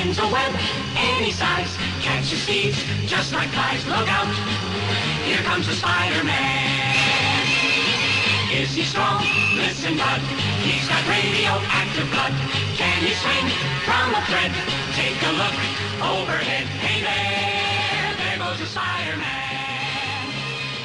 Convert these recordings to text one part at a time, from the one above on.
spins a web any size, catches thieves just like flies. Look out, here comes the Spider-Man. Is he strong? Listen, bud, he's got radioactive blood. Can he swing from a thread? Take a look overhead. Hey there, there goes the Spider-Man.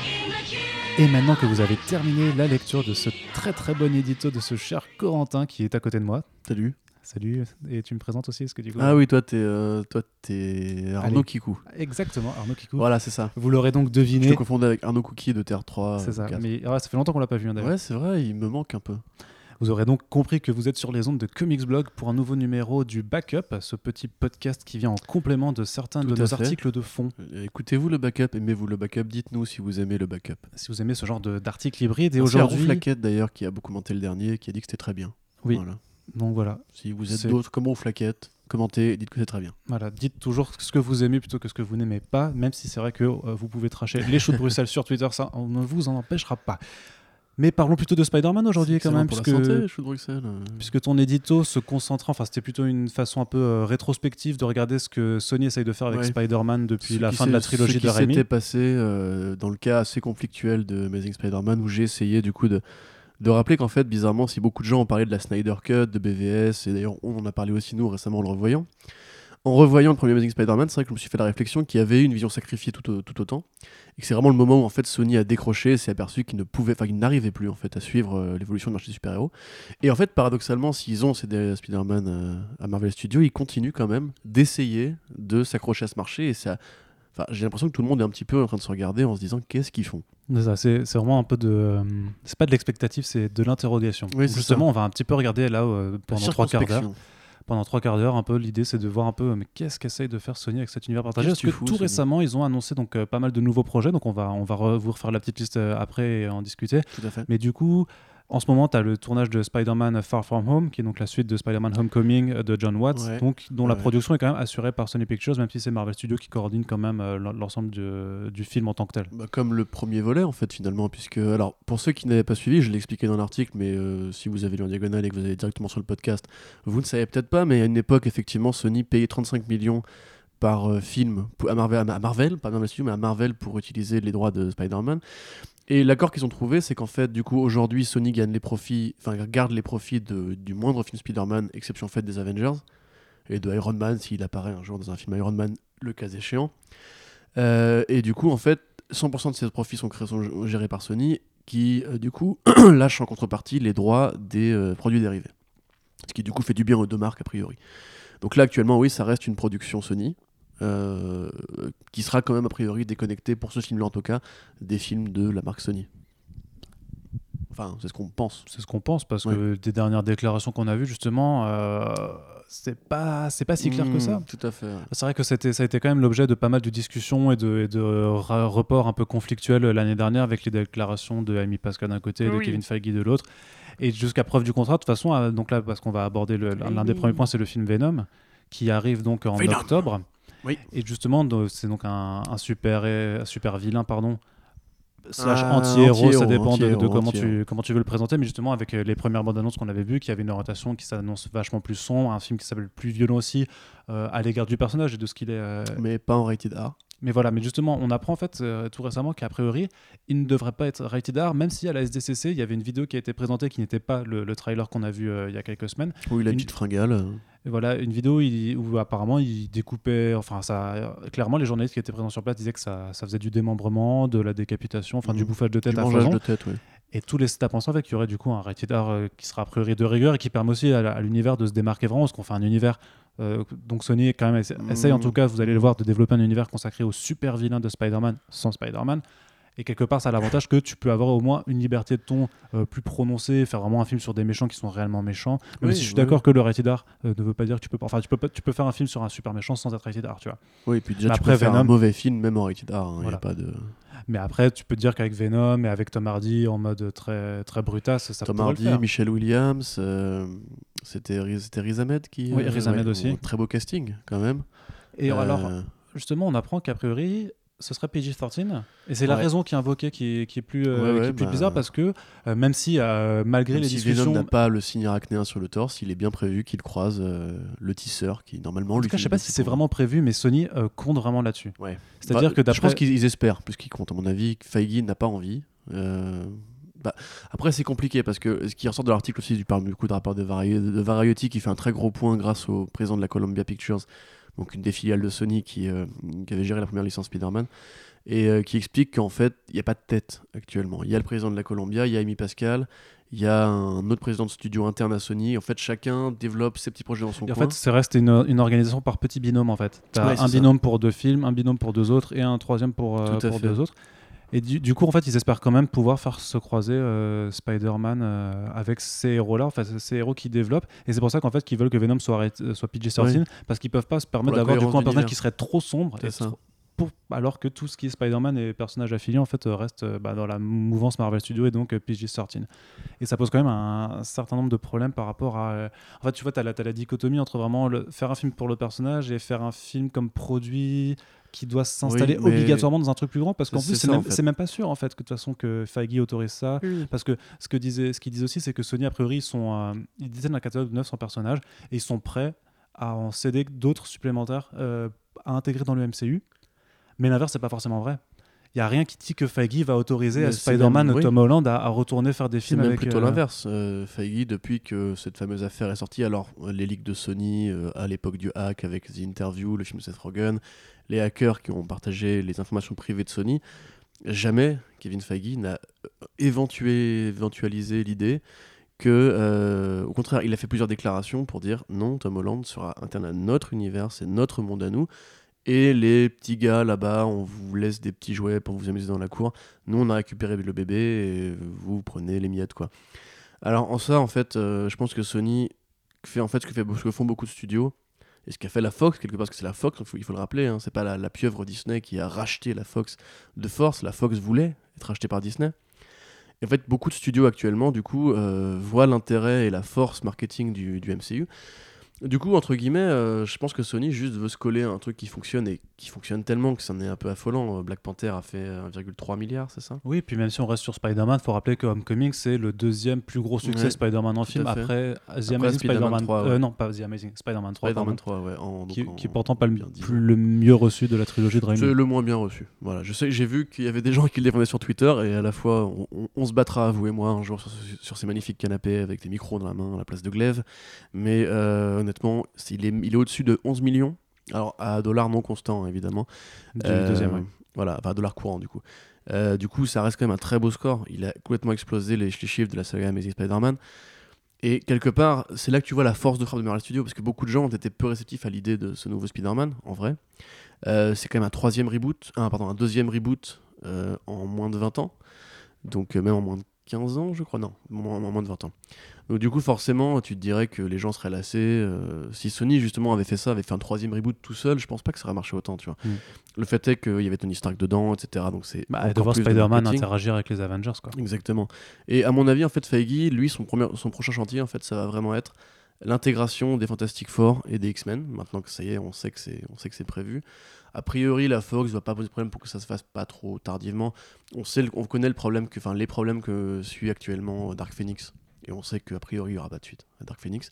In the gym. Et maintenant que vous avez terminé la lecture de ce très très bon édito de ce cher Corentin qui est à côté de moi. Salut. Salut, et tu me présentes aussi, est-ce que du coup... Ah oui, toi, t'es euh, toi, t'es Arnaud Allez. Kikou. Exactement, Arnaud Kikou. Voilà, c'est ça. Vous l'aurez donc Je deviné. te confondais avec Arnaud Cookie de Terre 3. C'est ça, mais ah, ça fait longtemps qu'on l'a pas vu hein, d'ailleurs. Ouais, c'est vrai, il me manque un peu. Vous aurez donc compris que vous êtes sur les ondes de Comics Blog pour un nouveau numéro du Backup, ce petit podcast qui vient en complément de certains Tout de à nos fait. articles de fond. Euh, Écoutez-vous le backup, aimez-vous le backup, dites-nous si vous aimez le backup. Si vous aimez ce genre de- d'articles hybrides, et à Roux aujourd'hui... D'ailleurs qui a beaucoup commenté le dernier, qui a dit que c'était très bien. Oui. Voilà. Donc voilà, Si vous êtes d'autres comme Roux Flaquette, commentez, dites que c'est très bien. Voilà, dites toujours ce que vous aimez plutôt que ce que vous n'aimez pas, même si c'est vrai que euh, vous pouvez tracher les choux de Bruxelles sur Twitter, ça on ne vous en empêchera pas. Mais parlons plutôt de Spider-Man aujourd'hui quand même, puisque, santé, Bruxelles. puisque ton édito se concentrant, enfin c'était plutôt une façon un peu euh, rétrospective de regarder ce que Sony essaye de faire avec Ouais. Spider-Man depuis Ce la fin de la trilogie ce qui Raimi. s'était passé euh, dans le cas assez conflictuel de Amazing Spider-Man où j'ai essayé du coup de, de rappeler qu'en fait bizarrement si beaucoup de gens ont parlé de la Snyder Cut, de BVS et d'ailleurs on en a parlé aussi nous récemment en le revoyant en revoyant le premier Amazing Spider-Man c'est vrai que je me suis fait la réflexion qu'il y avait une vision sacrifiée tout, tout autant et que c'est vraiment le moment où en fait Sony a décroché s'est aperçu qu'il ne pouvait enfin qu'il n'arrivait plus en fait à suivre euh, l'évolution du marché des super-héros. Et en fait paradoxalement s'ils ont cédé Spider-Man euh, à Marvel Studios ils continuent quand même d'essayer de s'accrocher à ce marché et ça Enfin, j'ai l'impression que tout le monde est un petit peu en train de se regarder en se disant qu'est-ce qu'ils font? C'est vraiment un peu de. euh, c'est pas de l'expectative, c'est de l'interrogation. Oui, Justement, on va un petit peu regarder là euh, pendant trois quarts d'heure. Pendant trois quarts d'heure, un peu l'idée c'est de voir un peu mais qu'est-ce qu'essaye de faire Sony avec cet univers partagé? Parce que que tu fous, tout récemment ils ont annoncé donc euh, pas mal de nouveaux projets, donc on va on va re- vous refaire la petite liste euh, après et en discuter. Tout à fait. Mais du coup, en ce moment, tu as le tournage de Spider-Man Far From Home, qui est donc la suite de Spider-Man Homecoming de John Watts, Ouais. donc, dont la production est quand même assurée par Sony Pictures, même si c'est Marvel Studios qui coordonne quand même euh, l'en- l'ensemble du, du film en tant que tel. Bah, comme le premier volet en fait finalement, puisque alors pour ceux qui n'avaient pas suivi, je l'ai expliqué dans l'article, mais euh, si vous avez lu en diagonale et que vous allez directement sur le podcast, vous ne savez peut-être pas, mais à une époque effectivement Sony payait 35 millions par euh, film à Marvel, à Marvel, pas Marvel mais à Marvel pour utiliser les droits de Spider-Man. Et l'accord qu'ils ont trouvé, c'est qu'en fait, du coup, aujourd'hui, Sony gagne les profits, enfin, garde les profits de- du moindre film Spider-Man, exception faite des Avengers, et de Iron Man, s'il apparaît un jour dans un film Iron Man, le cas échéant. Euh, et du coup, en fait, 100% de ces profits sont, créés, sont gérés par Sony, qui, euh, du coup, lâche en contrepartie les droits des produits dérivés. Ce qui, du coup, fait du bien aux deux marques, a priori. Donc là, actuellement, oui, ça reste une production Sony. Euh, qui sera quand même a priori déconnectée pour ce film-là en tout cas des films de la marque Sony. Enfin, c'est ce qu'on pense. C'est ce qu'on pense, parce que des dernières déclarations qu'on a vues, justement, euh, c'est pas, c'est pas si clair que ça. Mmh, Tout à fait. C'est vrai que c'était, ça a été quand même l'objet de pas mal de discussions et de, et de reports un peu conflictuels l'année dernière avec les déclarations de Amy Pascal d'un côté et de. Kevin Feige de l'autre. Et jusqu'à preuve du contraire, de toute façon, euh, donc là, parce qu'on va aborder l'un des premiers points, c'est le film Venom, qui arrive donc en Venom. octobre. Oui. Et justement, c'est donc un, un super, un super vilain, pardon, slash Ah, anti-héros, ça dépend de, comment, tu, comment tu veux le présenter, mais justement avec euh, les premières bandes annonces qu'on avait vues, qui avait une orientation qui s'annonce vachement plus sombre, un film qui s'appelle plus violent aussi, euh, à l'égard du personnage et de ce qu'il est. euh, Mais pas en rated R. mais voilà, mais justement, on apprend en fait euh, tout récemment qu'à priori, il ne devrait pas être rated R, même si à la SDCC, il y avait une vidéo qui a été présentée qui n'était pas le, le trailer qu'on a vu il y a quelques semaines. Où il a une Une- petite fringale. Voilà, une vidéo il- où apparemment il découpait, enfin ça, clairement les journalistes qui étaient présents sur place disaient que ça, ça faisait du démembrement, de la décapitation, enfin du Mhm. bouffage de tête Du à mangeage foison. de tête, oui. Et tous les sites pensant qu'il y aurait du coup un rated R euh, qui sera a priori de rigueur et qui permet aussi à, l'univers de se démarquer vraiment, parce qu'on fait un univers. euh, donc Sony quand même essa- essaye en tout cas, vous allez le voir, de développer un univers consacré aux super vilains de Spider-Man sans Spider-Man. Et quelque part, ça a l'avantage que tu peux avoir au moins une liberté de ton euh, plus prononcée, faire vraiment un film sur des méchants qui sont réellement méchants. Même Oui, si je suis oui, d'accord que le rated R euh, ne veut pas dire que tu peux pas. Enfin, tu peux, pas, tu peux faire un film sur un super méchant sans être rated R, tu vois. Oui, et puis déjà, Mais tu après, peux faire un mauvais film, même en rated hein, y a Voilà. pas de... Mais après, tu peux te dire qu'avec Venom et avec Tom Hardy en mode très, très brutasse, ça Tom Hardy, le faire. Michelle Williams, euh, c'était Riz, Ahmed qui. Oui, Riz Ahmed aussi. Très beau casting, quand même. Et Euh, alors, justement, on apprend qu'a priori, ce serait PG-13 et c'est la raison qui est invoquée qui est, qui est plus, euh, Ouais, ouais, qui est plus bah- bizarre parce que euh, même si euh, malgré Même les si discussions Venom n'a pas le signe arachnéen sur le torse, il est bien prévu qu'il croise euh, le tisseur qui normalement en lui. tout cas je sais pas si c'est vraiment prévu mais Sony compte vraiment là-dessus Ouais. c'est-à-dire Bah, que Je pense qu'ils ils espèrent, puisqu'ils comptent. À mon avis, Feige n'a pas envie. Bah, après, c'est compliqué parce que ce qui ressort de l'article aussi, du parle beaucoup de rapport de, Vari- de Variety qui fait un très gros point grâce au président de la Columbia Pictures, donc une des filiales de Sony qui, euh, qui avait géré la première licence Spider-Man, et euh, qui explique qu'en fait, il n'y a pas de tête actuellement. Il y a le président de la Columbia, il y a Amy Pascal. Il y a un autre président de studio interne à Sony. En fait, chacun développe ses petits projets dans son Et en coin. fait, c'est reste une, une organisation par petits binômes en fait. Ouais, c'est un ça. binôme pour deux films, un binôme pour deux autres et un troisième pour, euh, pour deux autres. Et du, du coup, en fait, ils espèrent quand même pouvoir faire se croiser euh, Spider-Man euh, avec ces héros-là, enfin ces héros qui développent. Et c'est pour ça qu'en fait, qu'ils veulent que Venom soit, arrêté- soit PG-13 parce qu'ils peuvent pas se permettre d'avoir du coup un personnage qui serait trop sombre. Et trop- pour- alors que tout ce qui est Spider-Man et personnages affiliés en fait euh, reste euh, bah, dans la mouvance Marvel Studios et donc euh, PG-13. Et ça pose quand même un, un certain nombre de problèmes par rapport à. euh, en fait, tu vois, tu as, la dichotomie entre vraiment le- faire un film pour le personnage et faire un film comme produit qui doit s'installer Oui, obligatoirement dans un truc plus grand parce qu'en plus, c'est même, en fait. c'est même pas sûr en fait que de toute façon que Feige autorise ça. Parce que ce que disait, ce qu'ils disent aussi, c'est que Sony, a priori, ils, sont, euh, ils détiennent un catalogue de 900 personnages et ils sont prêts à en céder d'autres supplémentaires euh, à intégrer dans le MCU. Mais l'inverse, c'est pas forcément vrai. Il y a rien qui dit que Feige va autoriser Mais à c'est Spider-Man, même- oui. Tom Holland, à, à retourner faire des C'est films même avec. plutôt euh, l'inverse. Euh, Feige, depuis que cette fameuse affaire est sortie, alors euh, les leaks de Sony euh, à l'époque du hack avec The Interview, le film de Seth Rogen, les hackers qui ont partagé les informations privées de Sony, jamais Kevin Feige n'a éventué, éventualisé l'idée que, euh, au contraire, il a fait plusieurs déclarations pour dire non, Tom Holland sera interne à notre univers, c'est notre monde à nous. Et les petits gars là-bas, on vous laisse des petits jouets pour vous amuser dans la cour. Nous, on a récupéré le bébé et vous prenez les miettes, quoi. Alors, en ça, en fait, euh, je pense que Sony fait en fait ce que, font beaucoup de studios et ce qu'a fait la Fox, quelque part, parce que c'est la Fox, il faut, le rappeler, hein, c'est pas la, pieuvre Disney qui a racheté la Fox de force, la Fox voulait être rachetée par Disney. Et en fait, beaucoup de studios actuellement, du coup, euh, voient l'intérêt et la force marketing du MCU. Du coup, entre guillemets, euh, je pense que Sony juste veut se coller à un truc qui fonctionne et qui fonctionne tellement que c'en est un peu affolant. Euh, Black Panther a fait 1,3 milliard, c'est ça? Oui, puis même si on reste sur Spider-Man, il faut rappeler que Homecoming, c'est le deuxième plus gros succès Ouais, Spider-Man en film après The Amazing Spider-Man Spider-Man 3, ouais. euh, non, pas The Amazing Spider-Man 3, Spider-Man pardon, 3, ouais. en- qui, en- qui est pourtant pas le, plus- le mieux reçu de la trilogie de C'est Raimi. le moins bien reçu. Voilà, je sais, j'ai vu qu'il y avait des gens qui le défendaient sur Twitter et à la fois on, on- on se battra, vous et moi, un jour sur, ce- sur ces magnifiques canapés avec des micros dans la main à la place de Glaive. Mais euh, honnêtement, il est, il est au-dessus de 11 millions. Alors à dollars non constants évidemment. Du Euh, deuxième, ouais. Voilà, enfin dollars courants du coup. Euh, du coup, ça reste quand même un très beau score. Il a complètement explosé les, les chiffres de la saga Amazing Spider-Man. Et quelque part, c'est là que tu vois la force de frappe de Marvel Studios, parce que beaucoup de gens ont été peu réceptifs à l'idée de ce nouveau Spider-Man, en vrai. Euh, c'est quand même un troisième reboot, un, pardon, un deuxième reboot en moins de 20 ans. Donc même en moins de 15 ans, je crois, non, moins- de 20 ans. Donc du coup, forcément, tu te dirais que les gens seraient lassés. euh, si Sony, justement, avait fait ça, avait fait un troisième reboot tout seul, je pense pas que ça aurait marché autant, tu vois. Mm. Le fait est qu'il y avait Tony Stark dedans, etc. Donc c'est Bah, de voir Spider-Man interagir avec les Avengers, quoi. Exactement. Et à mon avis, en fait, Feige, lui, son, premier, son prochain chantier, en fait, ça va vraiment être l'intégration des Fantastic Four et des X-Men. Maintenant que ça y est, on sait que c'est, on sait que c'est prévu. A priori, la Fox va pas poser de problème pour que ça se fasse pas trop tardivement. On sait, on connaît le problème que, les problèmes que suit actuellement Dark Phoenix, et on sait qu'a priori, il y aura pas de suite à Dark Phoenix.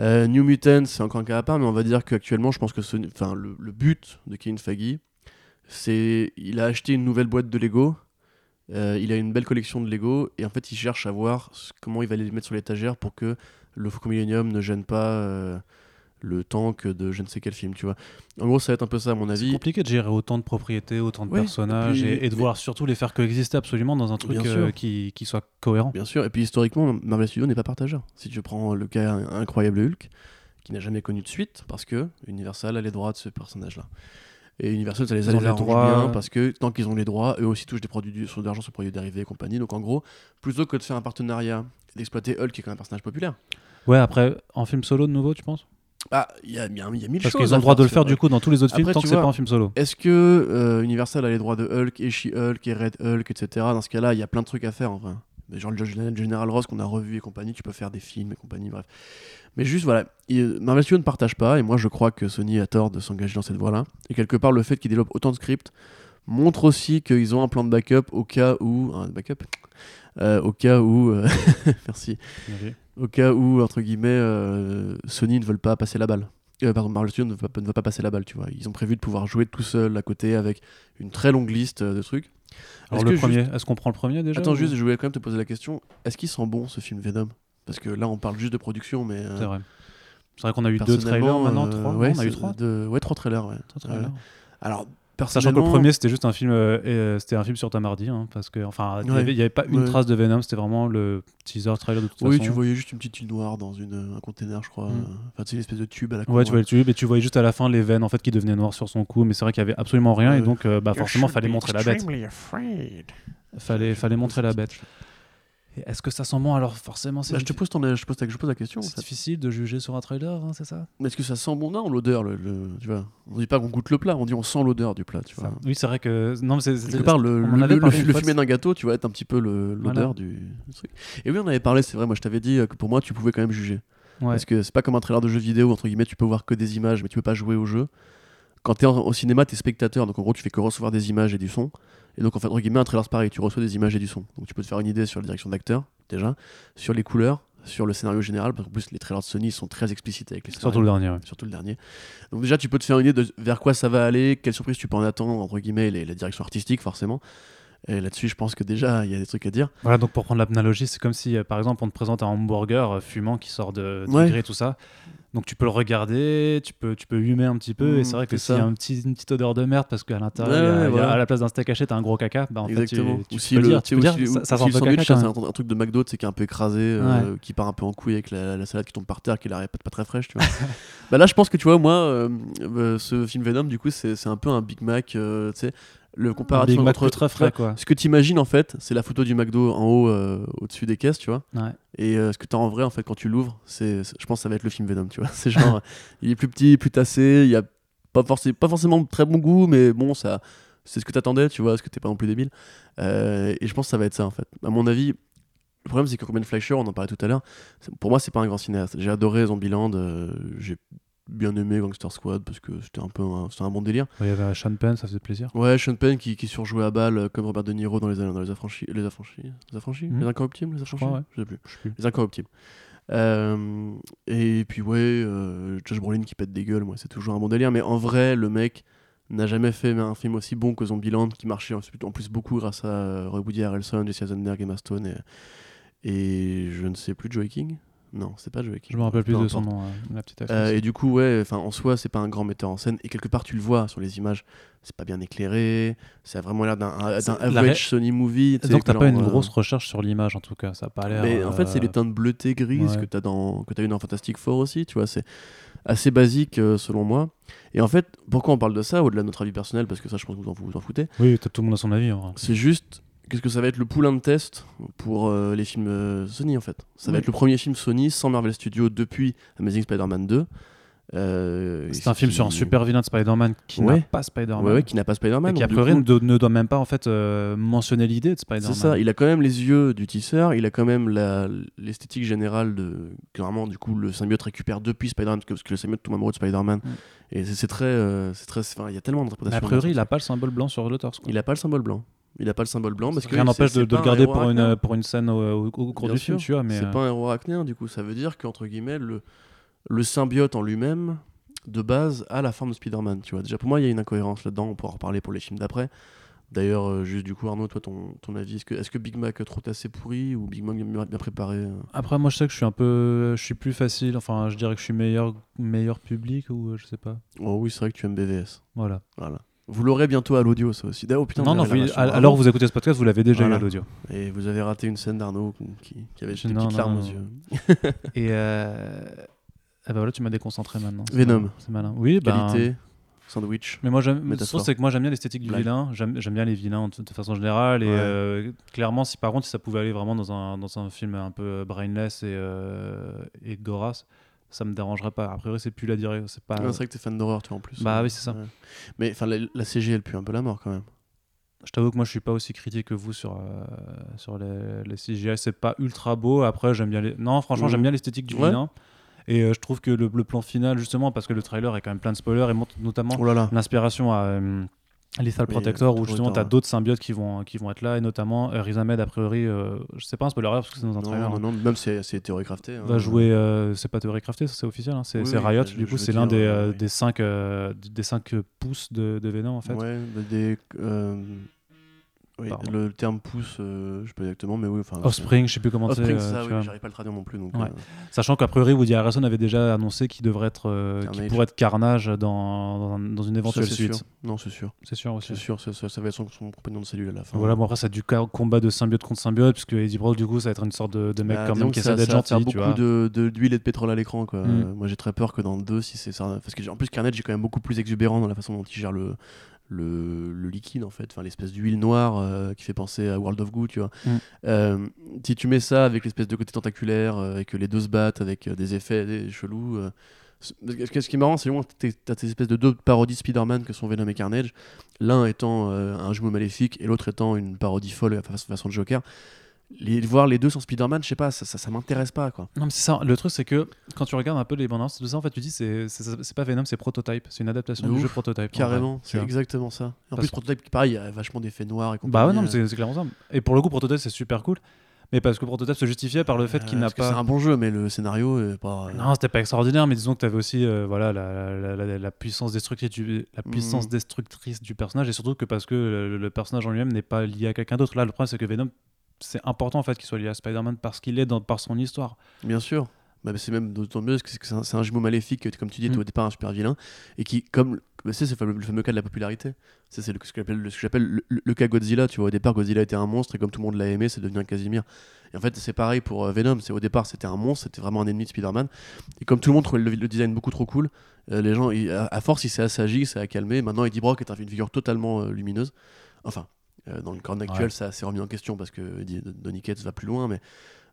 Euh, New Mutants, c'est encore un cas à part, mais on va dire qu'actuellement, je pense que le, but de Kevin Feige, c'est il a acheté une nouvelle boîte de Lego. euh, il a une belle collection de Lego et en fait il cherche à voir comment il va les mettre sur l'étagère pour que le Faucon Millennium ne gêne pas euh, le tank de je ne sais quel film, tu vois. En gros, ça va être un peu ça à mon C'est avis. compliqué de gérer autant de propriétés, autant de personnages et puis- et, et de mais- voir surtout les faire coexister absolument dans un truc euh, qui soit cohérent. Bien sûr, et puis historiquement, Marvel Studios n'est pas partageur. Si tu prends le cas incroyable Hulk, qui n'a jamais connu de suite, parce que Universal a les droits de ce personnage-là. Et Universal, ça les, ont les les droits. bien, parce que tant qu'ils ont les droits, eux aussi touchent des produits du- sur de l'argent sur des produits dérivés et compagnie. Donc en gros, plutôt que de faire un partenariat d'exploiter Hulk, qui est quand même un personnage populaire, Ouais, après, en film solo de nouveau, tu penses? Ah, il y a, y a- y a mille Parce choses. qu'ils ont le droit de le faire du coup dans tous les autres films tant que c'est pas un film solo. Est-ce que euh, Universal a les droits de Hulk et She-Hulk et Red Hulk, etc. Dans ce cas-là, il y a plein de trucs à faire en vrai. Genre le Gen- General Ross qu'on a revu et compagnie, tu peux faire des films et compagnie, bref. Mais juste voilà, il- Marvel Studios ne partage pas et moi je crois que Sony a tort de s'engager dans cette voie-là. Et quelque part, le fait qu'il développe autant de scripts montre aussi qu'ils ont un plan de backup au cas où. Un backup euh, Au cas où. euh, merci. Au cas où, entre guillemets, euh, Sony ne veulent pas passer la balle. Euh, pardon, Marvel Studios ne va, pas- ne va pas passer la balle, tu vois. Ils ont prévu de pouvoir jouer tout seul à côté avec une très longue liste euh, de trucs. Alors Est-ce le premier, est-ce qu'on prend le premier déjà Attends, ou- juste, je voulais quand même te poser la question. Est-ce qu'il sent bon ce film Venom? Parce que là, on parle juste de production, mais. euh, C'est vrai. C'est vrai qu'on a eu deux trailers maintenant, euh, trois. ouais, on a eu trois. de- ouais, trois trailers, ouais. Trois trailers. Alors, Sachant que le premier c'était juste un film, euh, euh, c'était un film sur Tom Hardy, hein, parce que enfin il y Ouais. avait- pas une Ouais. trace de Venom, c'était vraiment le teaser trailer de toute Oui, façon. tu voyais juste une petite île noire dans une, un container, je crois. Mm. euh, Enfin, tu sais, une espèce de tube à la Ouais, tu hein. voyais le tube et tu voyais juste à la fin les veines en fait qui devenaient noires sur son cou, mais c'est vrai qu'il y avait absolument rien et donc euh, bah forcément fallait montrer la bête. Fallait fallait montrer la bête. Est-ce que ça sent bon? Alors forcément c'est Bah, je te pose, ton, je, pose, je pose la question. en c'est fait. difficile de juger sur un trailer, hein, c'est ça, Mais est-ce que ça sent bon? Non, l'odeur, le, le- tu vois. On dit pas qu'on goûte le plat, on dit on sent l'odeur du plat, tu vois. Ça. Oui, c'est vrai que non mais c'est Quelque part, le, le, le- fumé d'un gâteau, tu vois, être un petit peu l'odeur Voilà. du, truc. Et oui, on avait parlé, c'est vrai, moi je t'avais dit euh, que pour moi, tu pouvais quand même juger. Ouais. Parce que c'est pas comme un trailer de jeu vidéo, entre guillemets, tu peux voir que des images, mais tu peux pas jouer au jeu. Quand t'es en- au cinéma, t'es spectateur, donc en gros, tu fais que recevoir des images et du son. Et donc, en fait, entre guillemets, un trailer, c'est pareil, tu reçois des images et du son. Donc, tu peux te faire une idée sur la direction d'acteur, déjà, sur les couleurs, sur le scénario général, parce qu'en plus, les trailers de Sony sont très explicites avec les surtout le scénarios dernier. ouais. surtout le dernier. Donc déjà, tu peux te faire une idée de vers quoi ça va aller, quelle surprise tu peux en attendre, entre guillemets, les- la direction artistique, forcément. Et là-dessus, je pense que déjà, il y a des trucs à dire. Voilà, donc pour prendre l'analogie, c'est comme si, euh, par exemple, on te présente un hamburger euh, fumant qui sort de, du Ouais. tout ça. Donc tu peux le regarder, tu peux, tu peux humer un petit peu, Mmh, et c'est vrai que s'il y a un petit, une petite odeur de merde parce qu'à l'intérieur, Ouais, ouais, voilà. à la place d'un steak haché, t'as un gros caca, bah en Exactement. fait, tu, tu ou si le le, dire, tu peux dire, ou ça, ça sent si caca c'est un, un truc de McDo, c'est qui est un peu écrasé, euh, qui part un peu en couille avec la, la salade qui tombe par terre, qui l'arrête pas, pas très fraîche, tu vois. bah là, je pense que tu vois, moi, euh, euh, ce film Venom, du coup, c'est un peu un Big Mac, tu sais, le comparatif entre frais, quoi. Ce que tu imagines en fait, c'est la photo du McDo en haut, euh, au-dessus des caisses, tu vois. Ouais. Et euh, ce que tu as en vrai, en fait, quand tu l'ouvres, c'est, je pense que ça va être le film Venom, tu vois. C'est genre, il est plus petit, plus tassé, il y a pas, forcément pas forcément très bon goût, mais bon, ça, c'est ce que t'attendais, tu vois, parce que t'es pas non plus débile. Euh, et je pense que ça va être ça, en fait. À mon avis, le problème, c'est que Ruben Fleischer, on en parlait tout à l'heure, pour moi, c'est pas un grand cinéaste. J'ai adoré Zombieland, j'ai bien aimé Gangster Squad parce que c'était un peu un, un bon délire. Il y avait Sean Penn, ça faisait plaisir. Ouais, Sean Penn qui, qui surjouait à balle euh, comme Robert De Niro dans les, dans les affranchis. Les affranchis Les affranchis. Les incorruptibles Les affranchis ouais. Je sais plus. Je sais plus. Les incorruptibles. Euh, et puis ouais, euh, Josh Brolin qui pète des gueules, moi c'est toujours un bon délire. Mais en vrai, le mec n'a jamais fait un film aussi bon que Zombieland, qui marchait en plus beaucoup grâce à Woody Harrelson, Jesse Eisenberg, Emma Stone et, et je ne sais plus Joey King. Non, c'est pas Joey King. Je me rappelle plus de son nom, euh, la petite Euh, et du coup, ouais, enfin, en soi, c'est pas un grand metteur en scène. Et quelque part, tu le vois sur les images, c'est pas bien éclairé. Ça a vraiment l'air d'un la average Sony movie. Donc t'as pas une euh, grosse recherche sur l'image en tout cas, ça a pas l'air. Mais en fait, c'est euh, les teintes bleutées grises que t'as dans que as eu dans Fantastic Four aussi. Tu vois, c'est assez basique euh, selon moi. Et en fait, pourquoi on parle de ça au-delà de notre avis personnel Parce que ça, je pense que vous en, vous en foutez? Oui, t'as tout le monde a son avis. C'est juste. Qu'est-ce que ça va être le poulain de test pour euh, les films euh, Sony en fait? Ça va être le premier film Sony sans Marvel Studios depuis Amazing Spider-Man 2. Euh, C'est un film qui- sur un super vilain de Spider-Man qui n'a Ouais. pas Spider-Man. Ouais, ouais, qui n'a pas Spider-Man. et qui a priori coup, ne, do- ne doit même pas en fait mentionner l'idée de Spider-Man. C'est ça, il a quand même les yeux du tisseur, il a quand même l'esthétique générale de. Clairement, du coup, le symbiote récupère depuis Spider-Man, parce que, le symbiote tombe amoureux de Spider-Man. Mm. Et c'est très. c'est très enfin, il y a tellement d'interprétations. a priori, il dans a ce pas le symbole blanc sur le torse. quoi. Il a pas le symbole blanc. Il a pas le symbole blanc parce que. Rien n'empêche de, le un garder pour une, pour une scène au, au- au cours Bien du film, sûr, tu vois. Mais C'est euh, pas un héros arachnéen, du coup. Ça veut dire qu'entre guillemets, le, le symbiote en lui-même, de base, a la forme de Spider-Man. Tu vois, déjà pour moi, il y a une incohérence là-dedans. On pourra en reparler pour les films d'après. D'ailleurs, euh, juste du coup, Arnaud, toi, ton, ton avis, est-ce que, Big Mac trop assez pourri ou Big Mac bien, bien préparé euh Après, moi, je sais que je suis un peu, je suis plus facile. Enfin, je dirais que je suis meilleur, meilleur public ou euh, je sais pas. Oh oui, c'est vrai que tu aimes BVS. Voilà. Voilà. Vous l'aurez bientôt à l'audio, ça aussi. Oh putain, non, on non. vous- alors, vous écoutez ce podcast, vous l'avez déjà Voilà. eu à l'audio. Et vous avez raté une scène d'Arnaud qui, qui avait des non, petites non, larmes non. aux yeux. Et euh... ah bah voilà, tu m'as déconcentré maintenant. Venom. C'est malin. Oui, ben. Qualité, sandwich. Mais moi, j'aime. C'est que moi, j'aime bien l'esthétique du Blague. vilain. J'aime bien les vilains de, de façon générale. Et Ouais. euh, clairement, si par contre, si ça pouvait aller vraiment dans un, dans un film un peu brainless et, euh, et gorasse, ça me dérangerait pas. A priori, c'est plus la direction. C'est pas. C'est vrai que t'es fan d'horreur, toi, en plus. Bah oui, c'est ça. Ouais. Mais enfin, la, la CG, elle pue un peu la mort quand même. Je t'avoue que moi, je suis pas aussi critique que vous sur, euh, sur les, les CGI. C'est pas ultra beau. Après, j'aime bien les. Non, franchement, Mhm. j'aime bien l'esthétique du Ouais. vilain. Et euh, je trouve que le, le plan final, justement, parce que le trailer est quand même plein de spoilers et montre notamment Oh l'inspiration à, euh, Lethal Protector, euh, où justement tu as ouais. d'autres symbiotes qui vont, qui vont être là, et notamment euh, Riz Ahmed, a priori, euh, je sais pas un spoiler parce que c'est dans un trailer. Non, hein, non, même c'est c'est théorie craftée. hein. va jouer, euh, c'est pas théorie craftée, c'est officiel, hein, c'est Oui, c'est oui, Riot, du coup c'est l'un des, euh, des 5 des cinq pouces de, de Venom en fait. Ouais, des. Oui, Pardon. le terme pouce, euh, je sais pas exactement, mais oui. Enfin, Offspring, je sais plus comment c'est-. Offspring, euh, ça, oui, j'arrive pas à le traduire non plus. Donc, Ouais. euh, Sachant qu'a priori Woody Harrelson avait déjà annoncé qu'il devrait être, euh, qu'il Carnage. pourrait être Carnage dans, dans, un- dans une ça, éventuelle suite. sûr. Non, c'est sûr. C'est sûr aussi. C'est sûr, ça, ça- ça va être son, son compagnon de cellule à la fin. Voilà, bon après ça du ca- combat de symbiote contre symbiote, puisque Eddie Brock du coup ça va être une sorte de, de mec Bah, quand même qui ça, essaie d'être ça gentil, tu beaucoup vois. de- de- d'huile et de pétrole à l'écran. quoi. Mm. Moi j'ai très peur que dans le 2, si c'est ça. Parce que en plus, Carnage est quand même beaucoup plus exubérant dans la façon dont il gère le, le, le liquide en fait, enfin, l'espèce d'huile noire euh, qui fait penser à World of Goo, tu vois. Mm. Euh, si tu mets ça avec l'espèce de côté tentaculaire, euh, et que les deux se battent avec euh, des effets des chelous. ce qui est marrant, c'est que tu as ces espèces de deux parodies Spider-Man que sont Venom et Carnage, l'un étant un jumeau maléfique et l'autre étant une parodie folle fa- façon de Joker. Les, voir les deux sans Spider-Man, je sais pas, ça, ça, ça m'intéresse pas quoi. Non mais c'est ça, le truc c'est que quand tu regardes un peu les bandes annonces, tout ça en fait tu dis c'est c'est pas Venom, c'est Prototype, c'est une adaptation du jeu Prototype. en Carrément, c'est exactement ça. Et en plus, Prototype, pareil, il y a vachement d'effets noirs et compagnie. Bah ouais non mais euh, c'est c'est clairement ça. Et pour le coup Prototype c'est super cool, mais parce que Prototype se justifiait par le fait qu'il euh, n'a parce que C'est pas... un bon jeu, mais le scénario est pas. euh, Non, c'était pas extraordinaire, mais disons que tu avais aussi euh, voilà, la, la, la- la puissance destructrice du, la puissance Mhm. destructrice du personnage, et surtout que parce que le, le personnage en lui-même n'est pas lié à quelqu'un d'autre. Là, le problème, c'est que Venom, c'est important en fait qu'il soit lié à Spider-Man parce qu'il est dans, par son histoire. Bien sûr. Bah, c'est même d'autant mieux c'est que c'est un, c'est un jumeau maléfique, comme tu dis, Mm. au départ un super vilain, et qui, comme bah, c'est c'est le, fameux- le fameux cas de la popularité. C'est le- ce que j'appelle le, ce que j'appelle le, le- le cas Godzilla. Tu vois, au départ, Godzilla était un monstre, et comme tout le monde l'a aimé, c'est devenu un Casimir. Et en fait, c'est pareil pour euh, Venom. C'est au départ, c'était un monstre, c'était vraiment un ennemi de Spider-Man. Et comme tout le monde trouvait le, design beaucoup trop cool, euh, les gens, il- à, à force, il s'est assagi, ça a calmé. Maintenant, Eddie Brock est un- une figure totalement euh, lumineuse. Enfin, euh, dans le corps actuel, Ouais. ça s'est remis en question parce que Donny Cates va plus loin, mais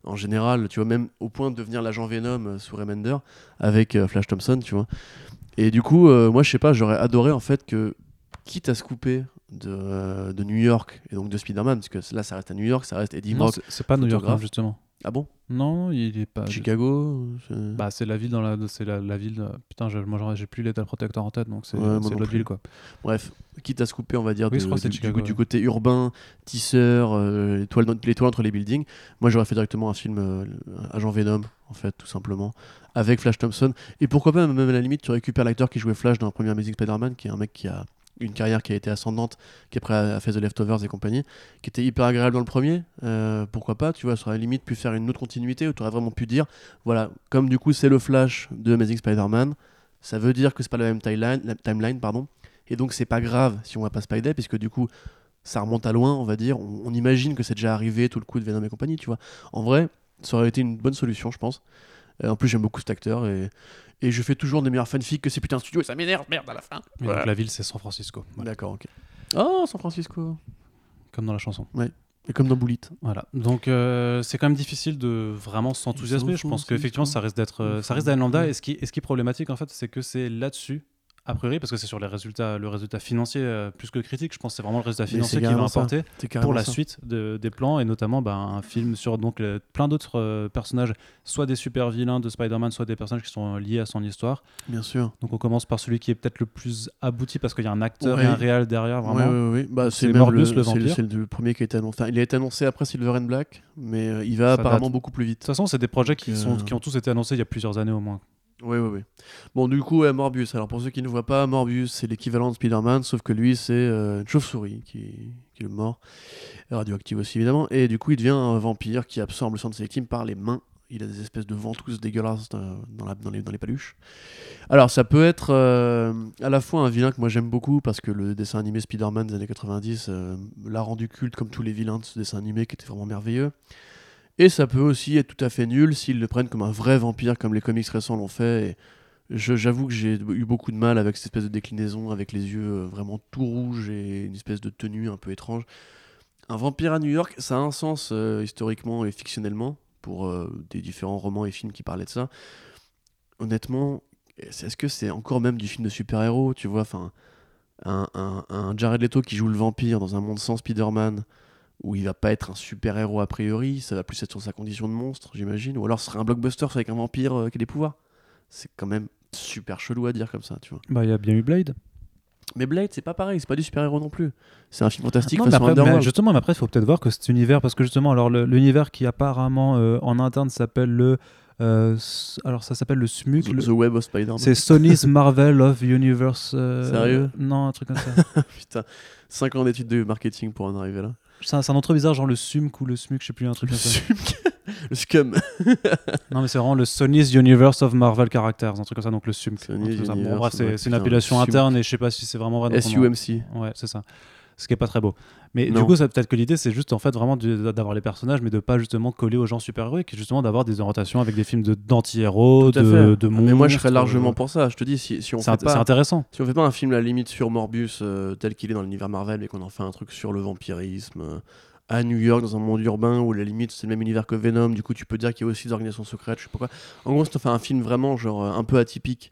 en général, tu vois, même au point de devenir l'agent Venom euh, sous Remender avec euh, Flash Thompson, tu vois. Et du coup, euh, moi, je sais pas, j'aurais adoré en fait que, quitte à se couper de, euh, de New York et donc de Spider-Man, parce que là, ça reste à New York, ça reste Eddie Brock. c'est- pas New York, hein, justement. Ah bon? Non, il est pas. Chicago c'est- Bah, c'est la ville dans la, c'est la, la ville. de- Putain, moi j'ai plus l'état protecteur en tête, donc c'est Ouais, l'autre ville quoi. Bref, quitte à se couper, on va dire, Oui, de- du, Chicago, du- du ouais. côté urbain, tisseur, euh, l'étoile dans, l'étoile entre les buildings. Moi, j'aurais fait directement un film euh, Agent Venom, en fait, tout simplement, avec Flash Thompson. Et pourquoi pas, même à la limite, tu récupères l'acteur qui jouait Flash dans le premier Amazing Spider-Man, qui est un mec qui a une carrière qui a été ascendante, qui après a fait The Leftovers et compagnie, qui était hyper agréable dans le premier. Euh, pourquoi pas, tu vois, ça aurait limite pu faire une autre continuité où tu aurais vraiment pu dire, voilà, comme du coup c'est le Flash de Amazing Spider-Man, ça veut dire que c'est pas la même timeline, timeline pardon, et donc c'est pas grave si on voit pas Spidey, puisque du coup ça remonte à loin, on va dire, on, on imagine que c'est déjà arrivé tout le coup de Venom et compagnie, tu vois. En vrai, ça aurait été une bonne solution, je pense. En plus, j'aime beaucoup cet acteur et, et je fais toujours des meilleurs fanfics que ces putains de studios et ça m'énerve, merde, à la fin. Voilà. donc, la ville c'est San Francisco, voilà, D'accord, ok. Oh, San Francisco. comme dans la chanson. Et comme dans Bullet. Voilà. Donc euh, c'est quand même difficile de vraiment s'enthousiasmer. Je pense qu'effectivement ça risque d'être euh, ça risque d'être lambda. Et ce qui, et ce qui est problématique en fait, c'est que c'est là-dessus. A priori, parce que c'est sur les résultats, le résultat financier euh, plus que critique, je pense que c'est vraiment le résultat financier qui va importer pour la ça. suite de- des plans et notamment bah, un film sur donc le- plein d'autres euh, personnages, soit des super vilains de Spider-Man, soit des personnages qui sont euh, liés à son histoire. Bien sûr. Donc on commence par celui qui est peut-être le plus abouti parce qu'il y a un acteur Ouais. et un réal derrière vraiment. ouais, ouais. Bah, C'est Morbius, le c'est vampire. C'est le premier qui a été annoncé. Enfin, il a été annoncé après Silver and Black, mais euh, il va Ça apparemment date. beaucoup plus De vite. toute façon, c'est des projets qui, sont, qui ont tous été annoncés il y a plusieurs années au moins. Oui, oui, oui. Bon, du coup, Morbius. Alors, pour ceux qui ne voient pas, Morbius, c'est l'équivalent de Spider-Man, sauf que lui, c'est euh, une chauve-souris qui, qui est mort. Radioactive aussi, évidemment. Et du coup, il devient un vampire qui absorbe le sang de ses victimes par les mains. Il a des espèces de ventouses dégueulasses dans, dans les, dans les paluches. Alors, ça peut être euh, à la fois un vilain que moi j'aime beaucoup, parce que le dessin animé Spider-Man des années 90 euh, l'a rendu culte comme tous les vilains de ce dessin animé qui était vraiment merveilleux. Et ça peut aussi être tout à fait nul s'ils le prennent comme un vrai vampire, comme les comics récents l'ont fait. J'avoue que j'ai eu beaucoup de mal avec cette espèce de déclinaison, avec les yeux euh, vraiment tout rouges et une espèce de tenue un peu étrange. Un vampire à New York, ça a un sens euh, historiquement et fictionnellement, pour euh, des différents romans et films qui parlaient de ça. Honnêtement, est-ce que c'est encore même du film de super-héros, tu vois? Enfin, un Jared Leto qui joue le vampire dans un monde sans Spider-Man, où il va pas être un super-héros a priori, ça va plus être sur sa condition de monstre, j'imagine, ou alors ce serait un blockbuster avec un vampire euh, qui a des pouvoirs. C'est quand même super chelou à dire comme ça, tu vois. Bah, il y a bien eu Blade. Mais Blade, c'est pas pareil, c'est pas du super-héros non plus. C'est un film fantastique Non, mais après, mais justement, mais après, il faut peut-être voir que cet univers, parce que justement, alors l'univers qui apparemment euh, en interne s'appelle le. euh, alors ça s'appelle le SMUC. The, le- The Web of Spider-Man. C'est Sony's Marvel of Universe. euh, Sérieux? Non, un truc comme ça. Putain, 5 ans d'études de marketing pour en arriver là. C'est un, trop bizarre, genre le SUMC ou le SMUC, je sais plus, un truc Le, comme ça. SUMC. le scum. Non, mais c'est vraiment le Sony's Universe of Marvel Characters, un truc comme ça, donc le SUMC. Bon, bref, c'est une appellation SUMC. interne et je sais pas si c'est vraiment vrai. SUMC. Ouais, c'est ça. Ce qui est pas très beau. Mais Non. du coup, ça peut-être que l'idée, c'est juste en fait vraiment d'avoir les personnages, mais de pas justement coller aux gens super-héroïques, et justement d'avoir des orientations avec des films de- d'anti-héros, de, de Ah, mais moi je serais largement euh, pour ça. Je te dis, si, si on fait pas. intéressant. Si on fait pas un film à la limite sur Morbus euh, tel qu'il est dans l'univers Marvel et qu'on en fait un truc sur le vampirisme euh, à New York dans un monde urbain où la limite c'est le même univers que Venom, du coup tu peux dire qu'il y a aussi des organisations secrètes, je sais pas quoi. En gros, si on fait un film vraiment genre euh, un peu atypique.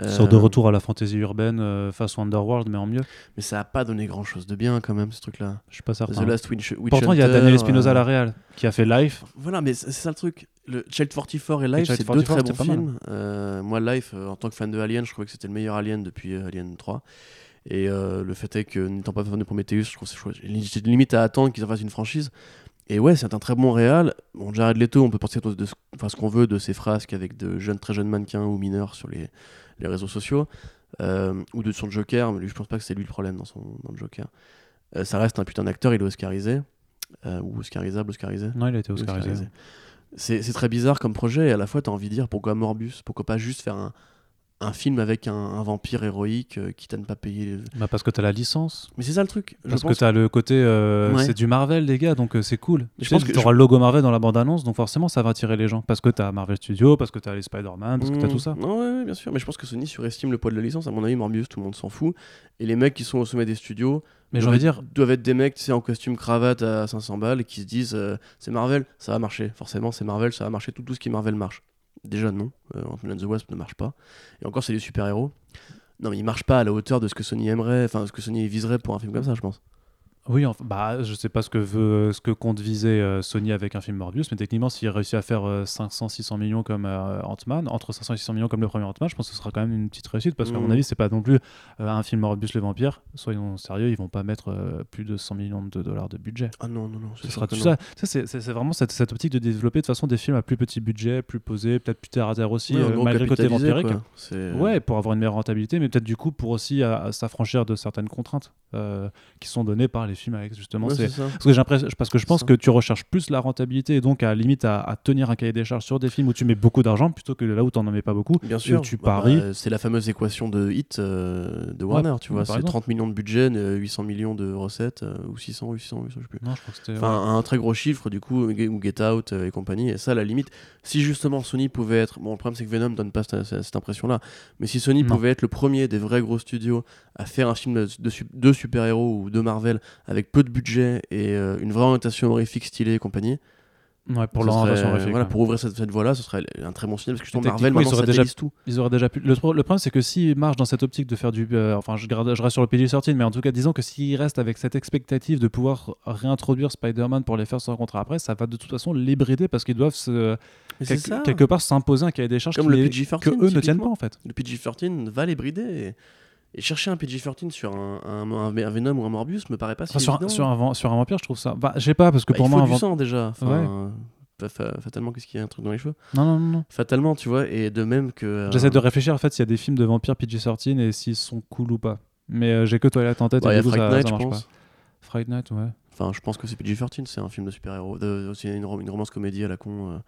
Euh, Sur de retour à la fantaisie urbaine euh, face au Underworld, mais en mieux. Mais ça a pas donné grand chose de bien quand même ce truc là. Je suis pas certain. The Last Witch, Witch Pourtant, il y a Daniel Espinosa à euh, la réal, qui a fait Life. Voilà, mais c'est ça le truc. Le Child 44 et Life, c'est 44, deux très bons films. Euh, moi, Life, euh, en tant que fan de Alien, je trouvais que c'était le meilleur Alien depuis euh, Alien 3. Et euh, le fait est que, n'étant pas fan de Prometheus, je trouve que c'est limite à attendre qu'ils en fassent une franchise. Et ouais, c'est un très bon réal. Bon, Jared Leto, on peut penser de, de ce, enfin, ce qu'on veut de ses frasques avec de jeunes, très jeunes mannequins ou mineurs sur les, les réseaux sociaux. Euh, ou de son Joker, mais lui, je pense pas que c'est lui le problème dans, son, dans le Joker. Euh, ça reste un putain d'acteur, il est oscarisé. Euh, ou oscarisable, oscarisé. Non, il a été Oscarisé. oscarisé. C'est c'est très bizarre comme projet et à la fois tu as envie de dire pourquoi Morbus? Pourquoi pas juste faire un, un film avec un, un vampire héroïque euh, quitte à ne pas payer. Bah parce que t'as la licence. Mais c'est ça le truc. Je Parce que t'as le côté. euh, Ouais. C'est du Marvel, les gars, donc euh, c'est cool. Je Je pense que t'auras le logo Marvel dans la bande-annonce, donc forcément ça va attirer les gens. Parce que t'as Marvel Studios, parce que t'as les Spider-Man, parce que t'as Mmh, tout ça. Non, ouais, ouais, bien sûr. Mais je pense que Sony surestime le poids de la licence. À mon avis, Morbius, tout le monde s'en fout. Et les mecs qui sont au sommet des studios Mais être- dire, doivent être des mecs tu sais, en costume cravate à 500 balles et qui se disent euh, c'est Marvel, ça va marcher. Forcément, c'est Marvel, ça va marcher. Tout, tout ce qui Marvel marche. Déjà, non. Euh, Ant-Man and the Wasp ne marche pas. Et encore, c'est des super-héros. Non, mais ils marchent pas à la hauteur de ce que Sony aimerait, enfin, ce que Sony viserait pour un film comme ça, je pense. Oui, enfin, bah, je sais pas ce que veut, ce que compte viser euh, Sony avec un film Morbius, mais techniquement, s'il réussit à faire 500-600 millions comme euh, Ant-Man, entre 500 et 600 millions comme le premier Ant-Man, je pense que ce sera quand même une petite réussite, parce qu'à mon avis, c'est pas non plus euh, un film Morbius le vampire. Soyons sérieux, ils vont pas mettre euh, plus de 100 millions de dollars de budget. Ah non, non, non. Ce sera tout ça. Ça, c'est- vraiment cette, cette optique de développer de toute façon des films à plus petit budget, plus posés, peut-être plus terre à terre aussi, Ouais, euh, malgré le côté vampirique. Ouais, pour avoir une meilleure rentabilité, mais peut-être du coup pour aussi s'affranchir de certaines contraintes euh, qui sont données par les films avec justement. Ouais, c'est. Parce que, j'ai parce que je pense que tu recherches plus la rentabilité et donc à limite à, à tenir un cahier des charges sur des films où tu mets beaucoup d'argent plutôt que là où tu n'en mets pas beaucoup. Bien sûr. tu Bah, paries. bah, c'est la fameuse équation de hit euh, de Warner, tu vois. C'est exemple. 30 millions de budget, euh, 800 millions de recettes, euh, ou 600, 800, 800, je sais plus. Non, je crois que c'était. Enfin, un très gros chiffre, du coup, ou Get Out euh, et compagnie. Et ça, à la limite, si justement Sony pouvait être. Bon, le problème, c'est que Venom donne pas cette, cette- cette impression-là. Mais si Sony Non. pouvait être le premier des vrais gros studios à faire un film de, de super-héros ou de Marvel avec peu de budget et euh, une vraie orientation horrifique stylée et compagnie, ouais, pour ce l'orientation serait- horrifique, voilà, ouais. pour ouvrir cette, cette voie-là, ce serait un très bon signal parce que justement, Marvel, techniquement, ils maintenant, auraient ça déjà tout. Ils auraient déjà pu. Le, pro- le problème, c'est que s'ils marchent dans cette optique de faire du. euh, enfin, je, garde, je reste sur le PG-13, mais en tout cas, disons que s'ils restent avec cette expectative de pouvoir réintroduire Spider-Man pour les faire se rencontrer après, ça va de toute façon les brider parce qu'ils doivent se, quelque, part s'imposer un cahier des charges Comme qui le les- PG-13, que eux ne tiennent pas en fait. Le PG-13 va les brider. Et, et chercher un PG-13 sur un, un, un- un Venom ou un Morbius me paraît pas si Enfin, sur, un, évident. sur, un, van- sur un vampire, je trouve ça. Bah, je sais pas, parce que Bah, pour il moi, faut du van- sang déjà. Enfin, Ouais. euh, fatalement, qu'est-ce qu'il y a un truc dans les cheveux? Non, non, non. Fatalement, tu vois, et de même que. euh, J'essaie de réfléchir en fait s'il y a des films de vampires PG-13 et s'ils sont cool ou pas. Mais euh, j'ai que Twilight en tête bah, il et y a du coup, Fright ça, Night, ça je pense. pas. Fright Night, ouais. Enfin, je pense que c'est PG-13, c'est un film de super-héros. C'est une, rom- une romance comédie à la con.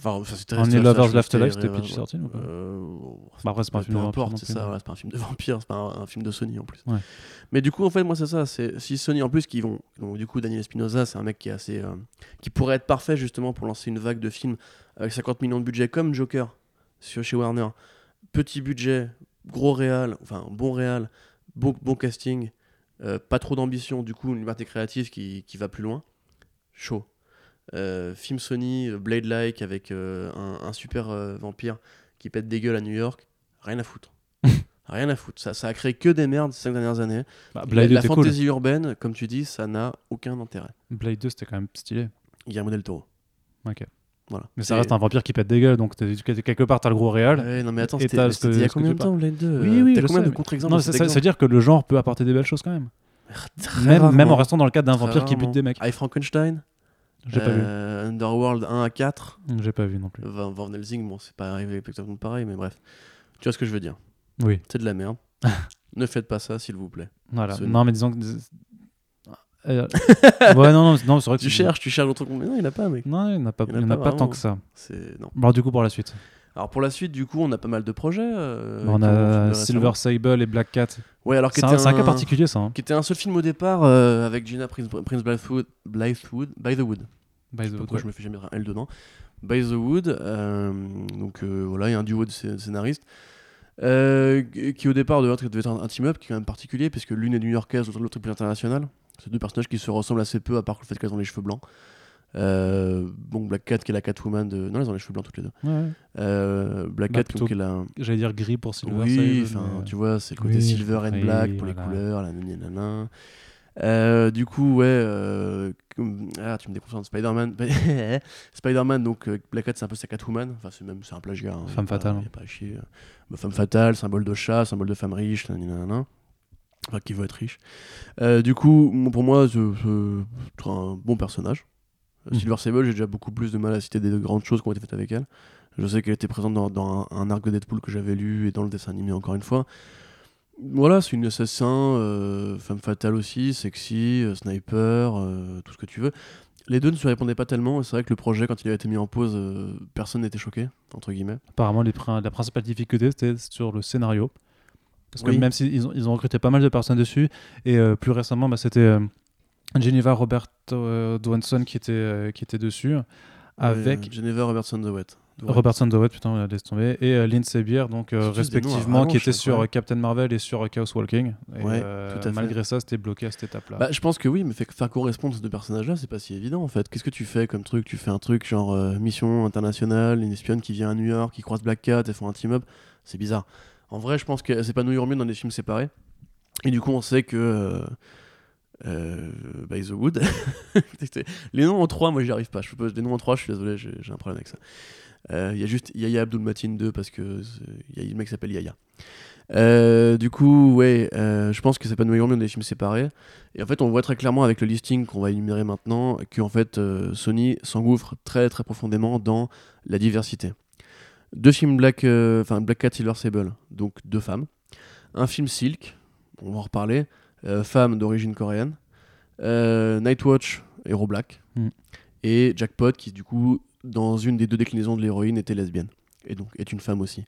Enfin, enfin, On est Lovers Left Alive, c'était euh, PG-13 ou pas euh, Bah, après, c'est pas un peu film de vampire c'est ça, voilà, c'est pas un film de vampire, c'est pas un, film de Sony en plus. Mais du coup, en fait, moi, c'est ça. C'est si Sony, en plus, qui vont. Donc, du coup, Daniel Espinosa, c'est un mec qui est assez, euh, qui pourrait être parfait justement pour lancer une vague de films avec 50 millions de budget comme Joker sur chez Warner. Petit budget, gros réal, enfin bon réal, bon, bon casting, euh, pas trop d'ambition. Du coup, une liberté créative qui, qui va plus loin. Chaud. Euh, film Sony, euh, Blade-like avec euh, un, un super euh, vampire qui pète des gueules à New York. Rien à foutre. Rien à foutre. Ça, ça a créé que des merdes ces cinq dernières années. Bah, la Blade la était cool. fantasy urbaine, comme tu dis, ça n'a aucun intérêt. Blade 2, c'était quand même stylé. Guillermo del Toro. Ok. Voilà. Mais ça reste un vampire qui pète des gueules, donc quelque part t'as le gros réel. Ouais, non mais attends, c'était il y a combien de temps Blade 2 Oui, oui, T'as je combien sais. de contre-exemples Non, de ça, cet ça- ça veut exemple dire que le genre peut apporter des belles choses quand même. Même, même en restant dans le cadre d'un vampire qui bute des mecs. I Frankenstein J'ai pas vu. euh, Underworld 1 à 4 J'ai pas vu non plus. Van, Van Helsing, bon, c'est pas arrivé exactement pareil, mais bref. Tu vois ce que je veux dire? Oui, C'est de la merde. ne faites pas ça, s'il vous plaît. voilà. Sony. Non, mais disons que. Euh, ouais, non, non, non c'est vrai que Tu cherches, tu cherches d'autres trucs. Mais non, il n'y en a pas, mec. Non, il n'y en a pas, Il en a il y en a pas pas tant que ça. C'est... Non. Alors, du coup, pour la suite, Alors pour la suite, du coup, on a pas mal de projets. euh, on a Silver. Sable et Black Cat. Ouais, alors C'est un, c'est un cas particulier, ça. hein. Qui était un seul film au départ euh, avec Gina Prince, Prince Blythewood, Blythewood, By the Wood. By the pourquoi je me fais jamais un L dedans. By the Wood. euh, donc euh, voilà, il y a un duo de scé- scénaristes. euh, qui au départ devait être, devait être un, un team-up qui est quand même particulier, puisque l'une est new-yorkaise, l'autre est plus internationale. C'est deux personnages qui se ressemblent assez peu, à part le fait qu'elles ont les cheveux blancs. Euh, bon, Black Cat qui est la Catwoman de. Non, elles ont les cheveux blancs toutes les deux. Ouais. Euh, Black Bah, Cat plutôt qui est la. J'allais dire gris pour Silver Oui, enfin, mais- tu vois, c'est le côté Oui, silver and oui, black pour les couleurs, la nani, nana. Euh, du coup, ouais, euh, ah, tu me déconcentres. Spider-Man, Spider-Man, donc euh, Black Cat, c'est un peu sa Catwoman. Enfin, c'est même, c'est un plagiat. hein, Femme pas- fatale. a pas à chier. Bah, femme fatale, symbole de chat, symbole de femme riche, nani, nana. Enfin, qui veut être riche. Euh, du coup, pour moi, c'est un bon personnage. Mhm. Silver Sable, j'ai déjà beaucoup plus de mal à citer des grandes choses qui ont été faites avec elle. Je sais qu'elle était présente dans, dans un, un arc de Deadpool que j'avais lu et dans le dessin animé encore une fois. Voilà, c'est une assassin, euh, femme fatale aussi, sexy, euh, sniper, euh, tout ce que tu veux. Les deux ne se répondaient pas tellement, et c'est vrai que le projet, quand il a été mis en pause, euh, personne n'était choqué, entre guillemets. Apparemment, les prin- la principale difficulté, c'était sur le scénario. Parce que Oui. même s'ils ont, ils ont recruté pas mal de personnes dessus, et euh, plus récemment, bah, c'était euh, Geneva Robert Dwanson qui était, qui était dessus, avec Geneva Robertson The Wet. Ouais. Robertson Dowett, putain, laisse tomber, et euh, Lindsay Beer, donc euh, des respectivement, rallonge, qui c'est sur euh. Captain Marvel et sur euh, Chaos Walking. Et, Ouais, euh, tout à fait. malgré ça, c'était bloqué à cette étape-là. Bah, je pense que oui, mais fait- faire correspondre ces deux personnages-là, c'est pas si évident en fait. Qu'est-ce que tu fais comme truc? Tu fais un truc genre mission internationale, une espionne qui vient à New York, qui croise Black Cat, elles font un team-up? C'est bizarre. En vrai, je pense que c'est pas New York mieux dans des films séparés. Et du coup, on sait que. Euh, by the Wood. les noms en 3, moi j'y arrive pas. Je peux, les noms en 3, je suis désolé, j'ai un problème avec ça. Euh, Il y a juste Yaya Abdul Matin 2 parce que y a un mec qui s'appelle Yaya. Euh, du coup, ouais, euh, je pense que c'est pas York mieux des films séparés. Et en fait, on voit très clairement avec le listing qu'on va énumérer maintenant que en fait, euh, Sony s'engouffre très très profondément dans la diversité. Deux films Black, enfin Black Cat Silver Sable, donc deux femmes. Un film Silk, on va en reparler, femme d'origine coréenne. Nightwatch, héros black. Mm. Et Jackpot, qui du coup, dans une des deux déclinaisons de l'héroïne, était lesbienne. Et donc est une femme aussi.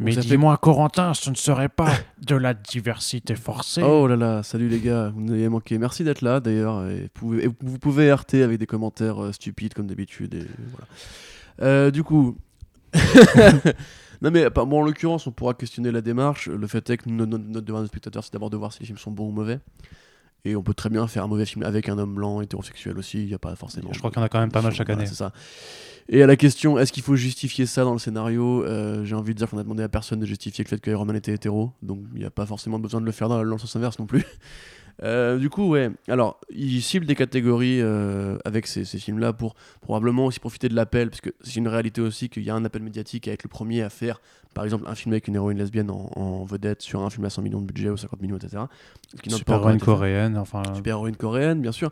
Mais dis-moi, Corentin, ce ne serait pas de la diversité forcée? Oh là là, salut les gars, vous nous avez manqué. Merci d'être là d'ailleurs. Et, vous pouvez- et vous pouvez RT avec des commentaires euh, stupides comme d'habitude. Voilà. Euh, du coup. non mais pas- bon, en l'occurrence, on pourra questionner la démarche. Le fait est que notre, notre, notre devoir de spectateur, c'est d'abord de voir si les films sont bons ou mauvais. Et on peut très bien faire un mauvais film avec un homme blanc hétérosexuel aussi. Il n'y a pas forcément. Je crois qu'il y en a quand même pas mal chaque Voilà, année. c'est ça. Et à la question, est-ce qu'il faut justifier ça dans le scénario euh, J'ai envie de dire qu'on a demandé à personne de justifier le fait que Iron Man était hétéro, donc il n'y a pas forcément besoin de le faire dans, dans le sens inverse non plus. Euh, du coup, ouais. Alors, il cible des catégories euh, avec ces, ces films-là pour probablement aussi profiter de l'appel, parce que c'est une réalité aussi qu'il y a un appel médiatique à être le premier à faire, par exemple, un film avec une héroïne lesbienne en, en vedette sur un film à 100 millions de budget ou 50 millions, etc. Qui Super héroïne coréenne, enfin. super héroïne coréenne, bien sûr.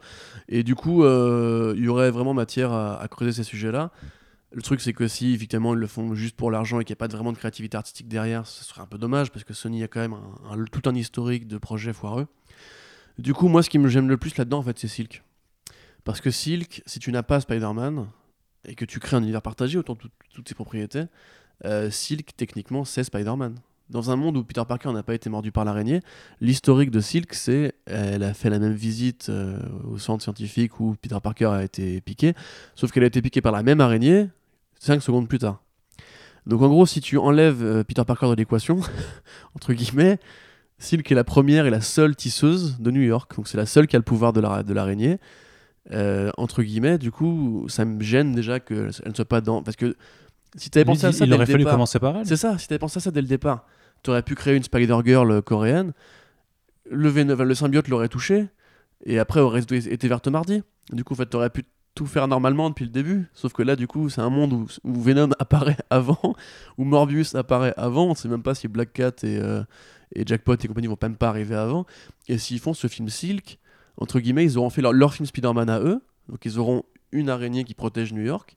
Et du coup, euh, il y aurait vraiment matière à, à creuser ces sujets-là. Le truc, c'est que si effectivement ils le font juste pour l'argent et qu'il n'y a pas de- vraiment de créativité artistique derrière, ce serait un peu dommage parce que Sony a quand même un- un- tout un historique de projets foireux. Du coup, moi, ce qui me j'aime le plus là-dedans, en fait, c'est Silk. Parce que Silk, si tu n'as pas Spider-Man et que tu crées un univers partagé autour de tout- toutes ses propriétés, euh, Silk, techniquement, c'est Spider-Man. Dans un monde où Peter Parker n'a pas été mordu par l'araignée, l'historique de Silk, c'est elle a fait la même visite euh, au centre scientifique où Peter Parker a été piqué, sauf qu'elle a été piquée par la même araignée 5 secondes plus tard. Donc en gros, si tu enlèves euh, Peter Parker de l'équation, entre guillemets, Silk est la première et la seule tisseuse de New York. Donc c'est la seule qui a le pouvoir de la- de l'araignée. Euh, entre guillemets, du coup, ça me gêne déjà qu'elle ne soit pas dans. Parce que si tu avais Lui pensé à ça il dès aurait le fallu départ, commencer par elle. c'est ça, si t'avais pensé à ça dès le départ, t'aurais pu créer une Spider-Girl coréenne, le, le symbiote l'aurait touché, et après aurait été verte mardi. Du coup, en fait, t'aurais pu tout faire normalement depuis le début. Sauf que là, du coup, c'est un monde où, où Venom apparaît avant, où Morbius apparaît avant. On sait même pas si Black Cat et, euh, et Jackpot et compagnie vont même pas arriver avant. Et s'ils font ce film Silk, entre guillemets, ils auront fait leur, leur film Spider-Man à eux. Donc ils auront une araignée qui protège New York.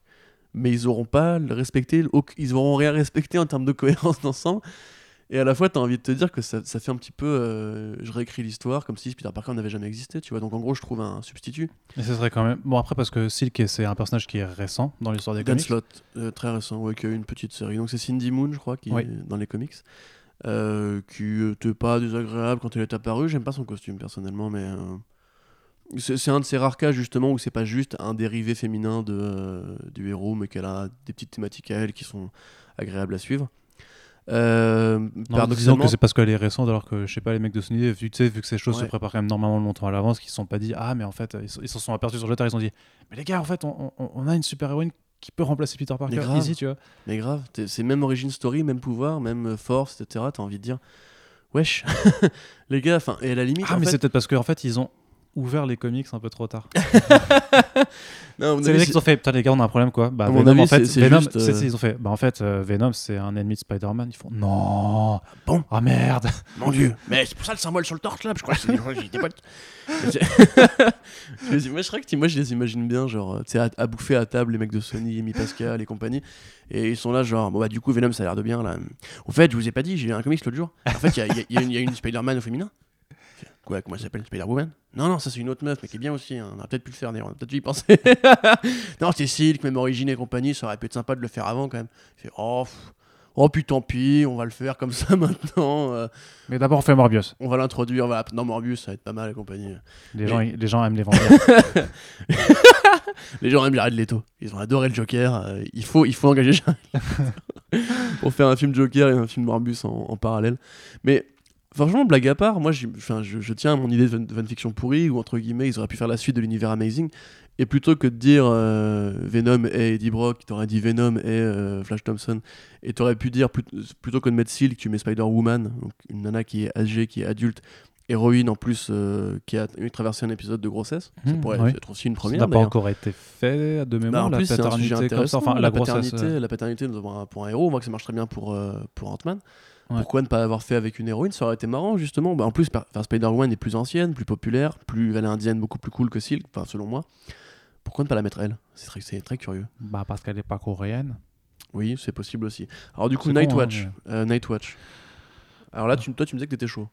Mais ils auront pas respecté, ils auront rien respecté en termes de cohérence d'ensemble. Et à la fois, tu as envie de te dire que ça, ça fait un petit peu. euh, je réécris l'histoire comme si Peter Parker n'avait jamais existé, tu vois. Donc en gros, je trouve un substitut. Mais ce serait quand même. Bon, après, parce que Silk, c'est un personnage qui est récent dans l'histoire des comics. Gunslot, euh, très récent, ouais, qui a eu une petite série. Donc c'est Cindy Moon, je crois, qui Oui. est dans les comics. Euh, qui était pas désagréable quand elle est apparue. J'aime pas son costume personnellement, mais. euh, c'est un de ces rares cas justement où c'est pas juste un dérivé féminin de, euh, du héros, mais qu'elle a des petites thématiques à elle qui sont agréables à suivre. Euh, Non, disons que c'est parce qu'elle est récente, alors que je sais pas, les mecs de Sony, vu, tu sais, vu que ces choses se préparent quand même normalement longtemps à l'avance, qu'ils se sont pas dit Ah, mais en fait, ils se ils se sont aperçus sur le tard, ils se sont dit Mais les gars, en fait, on, on- on a une super héroïne qui peut remplacer Peter Parker grave. easy, tu vois. Mais grave, c'est même origin story, même pouvoir, même euh, force, etc. T'as envie de dire, wesh, les gars, enfin, et à la limite, Ah, en mais c'est peut-être parce qu'en fait, ils ont ouvert les comics un peu trop tard. non, C'est les mecs qui ont fait Putain, les gars, on a un problème quoi. Bah, Venom, avis, en fait, Venom, juste, c'est- euh, c'est- ils ont fait Bah, en fait, euh, Venom, c'est un ennemi de Spider-Man. Ils font Non bon Ah merde Mon dieu, mais c'est pour ça le symbole sur le torse là, je crois que. Je les- moi, je crois que moi je les imagine bien, genre, tu sais, à, à bouffer à table les mecs de Sony, Amy Pascal et compagnie, et ils sont là, genre, bon bah du coup Venom ça a l'air de bien là. Au fait, je vous ai pas dit, j'ai lu un comics l'autre jour. En fait, il y y a une Spider-Man au féminin. Quoi, comment elle s'appelle Spider-Woman? Non, non, ça c'est une autre meuf, mais qui est bien aussi. hein. On aurait peut-être pu le faire d'ailleurs, on a peut-être dû y penser. non, c'est Silk, même Origine et compagnie, ça aurait pu être sympa de le faire avant quand même. Fait, oh, pff, oh, puis tant pis, on va le faire comme ça maintenant. euh, Mais d'abord, on fait Morbius. on va l'introduire, voilà. Non, Morbius, ça va être pas mal et compagnie. Les, gens, les gens aiment les vampires. Les gens aiment Jared Leto. Ils ont adoré le Joker. euh, il, faut, il faut engager Jared Leto pour faire un film Joker et un film Morbius en, en parallèle. Mais franchement, blague à part, moi je, je tiens à mon idée de fan- de fanfiction pourrie où entre guillemets ils auraient pu faire la suite de l'univers Amazing. Et plutôt que de dire euh, Venom et Eddie Brock, t'aurais dit Venom et euh, Flash Thompson. Et t'aurais pu dire, plut- plutôt que de mettre Silk, tu mets Spider-Woman, donc une nana qui est âgée, qui est adulte, héroïne en plus, euh, qui a traversé un épisode de grossesse. ça Mhm, pourrait oui. être aussi une Ça première. n'a pas encore été fait de Bah, mémoire, en la plus, c'est un sujet paternité comme ça. intéressant. Enfin, la, la, grossesse. paternité, euh, la paternité pour un, pour un héros, on voit que ça marche très bien pour, euh, pour Ant-Man. Ouais. Pourquoi ne pas l'avoir fait avec une héroïne? Ça aurait été marrant, justement. Bah, en plus, Spider-Man est plus ancienne, plus populaire, plus elle est indienne, beaucoup plus cool que Silk, enfin, selon moi. Pourquoi ne pas la mettre elle? C'est très, curieux. Bah, parce qu'elle n'est pas coréenne. Oui, c'est possible aussi. Alors, du coup, Nightwatch. hein, euh, Nightwatch. Alors là, tu, toi, tu me disais que t'étais chaud.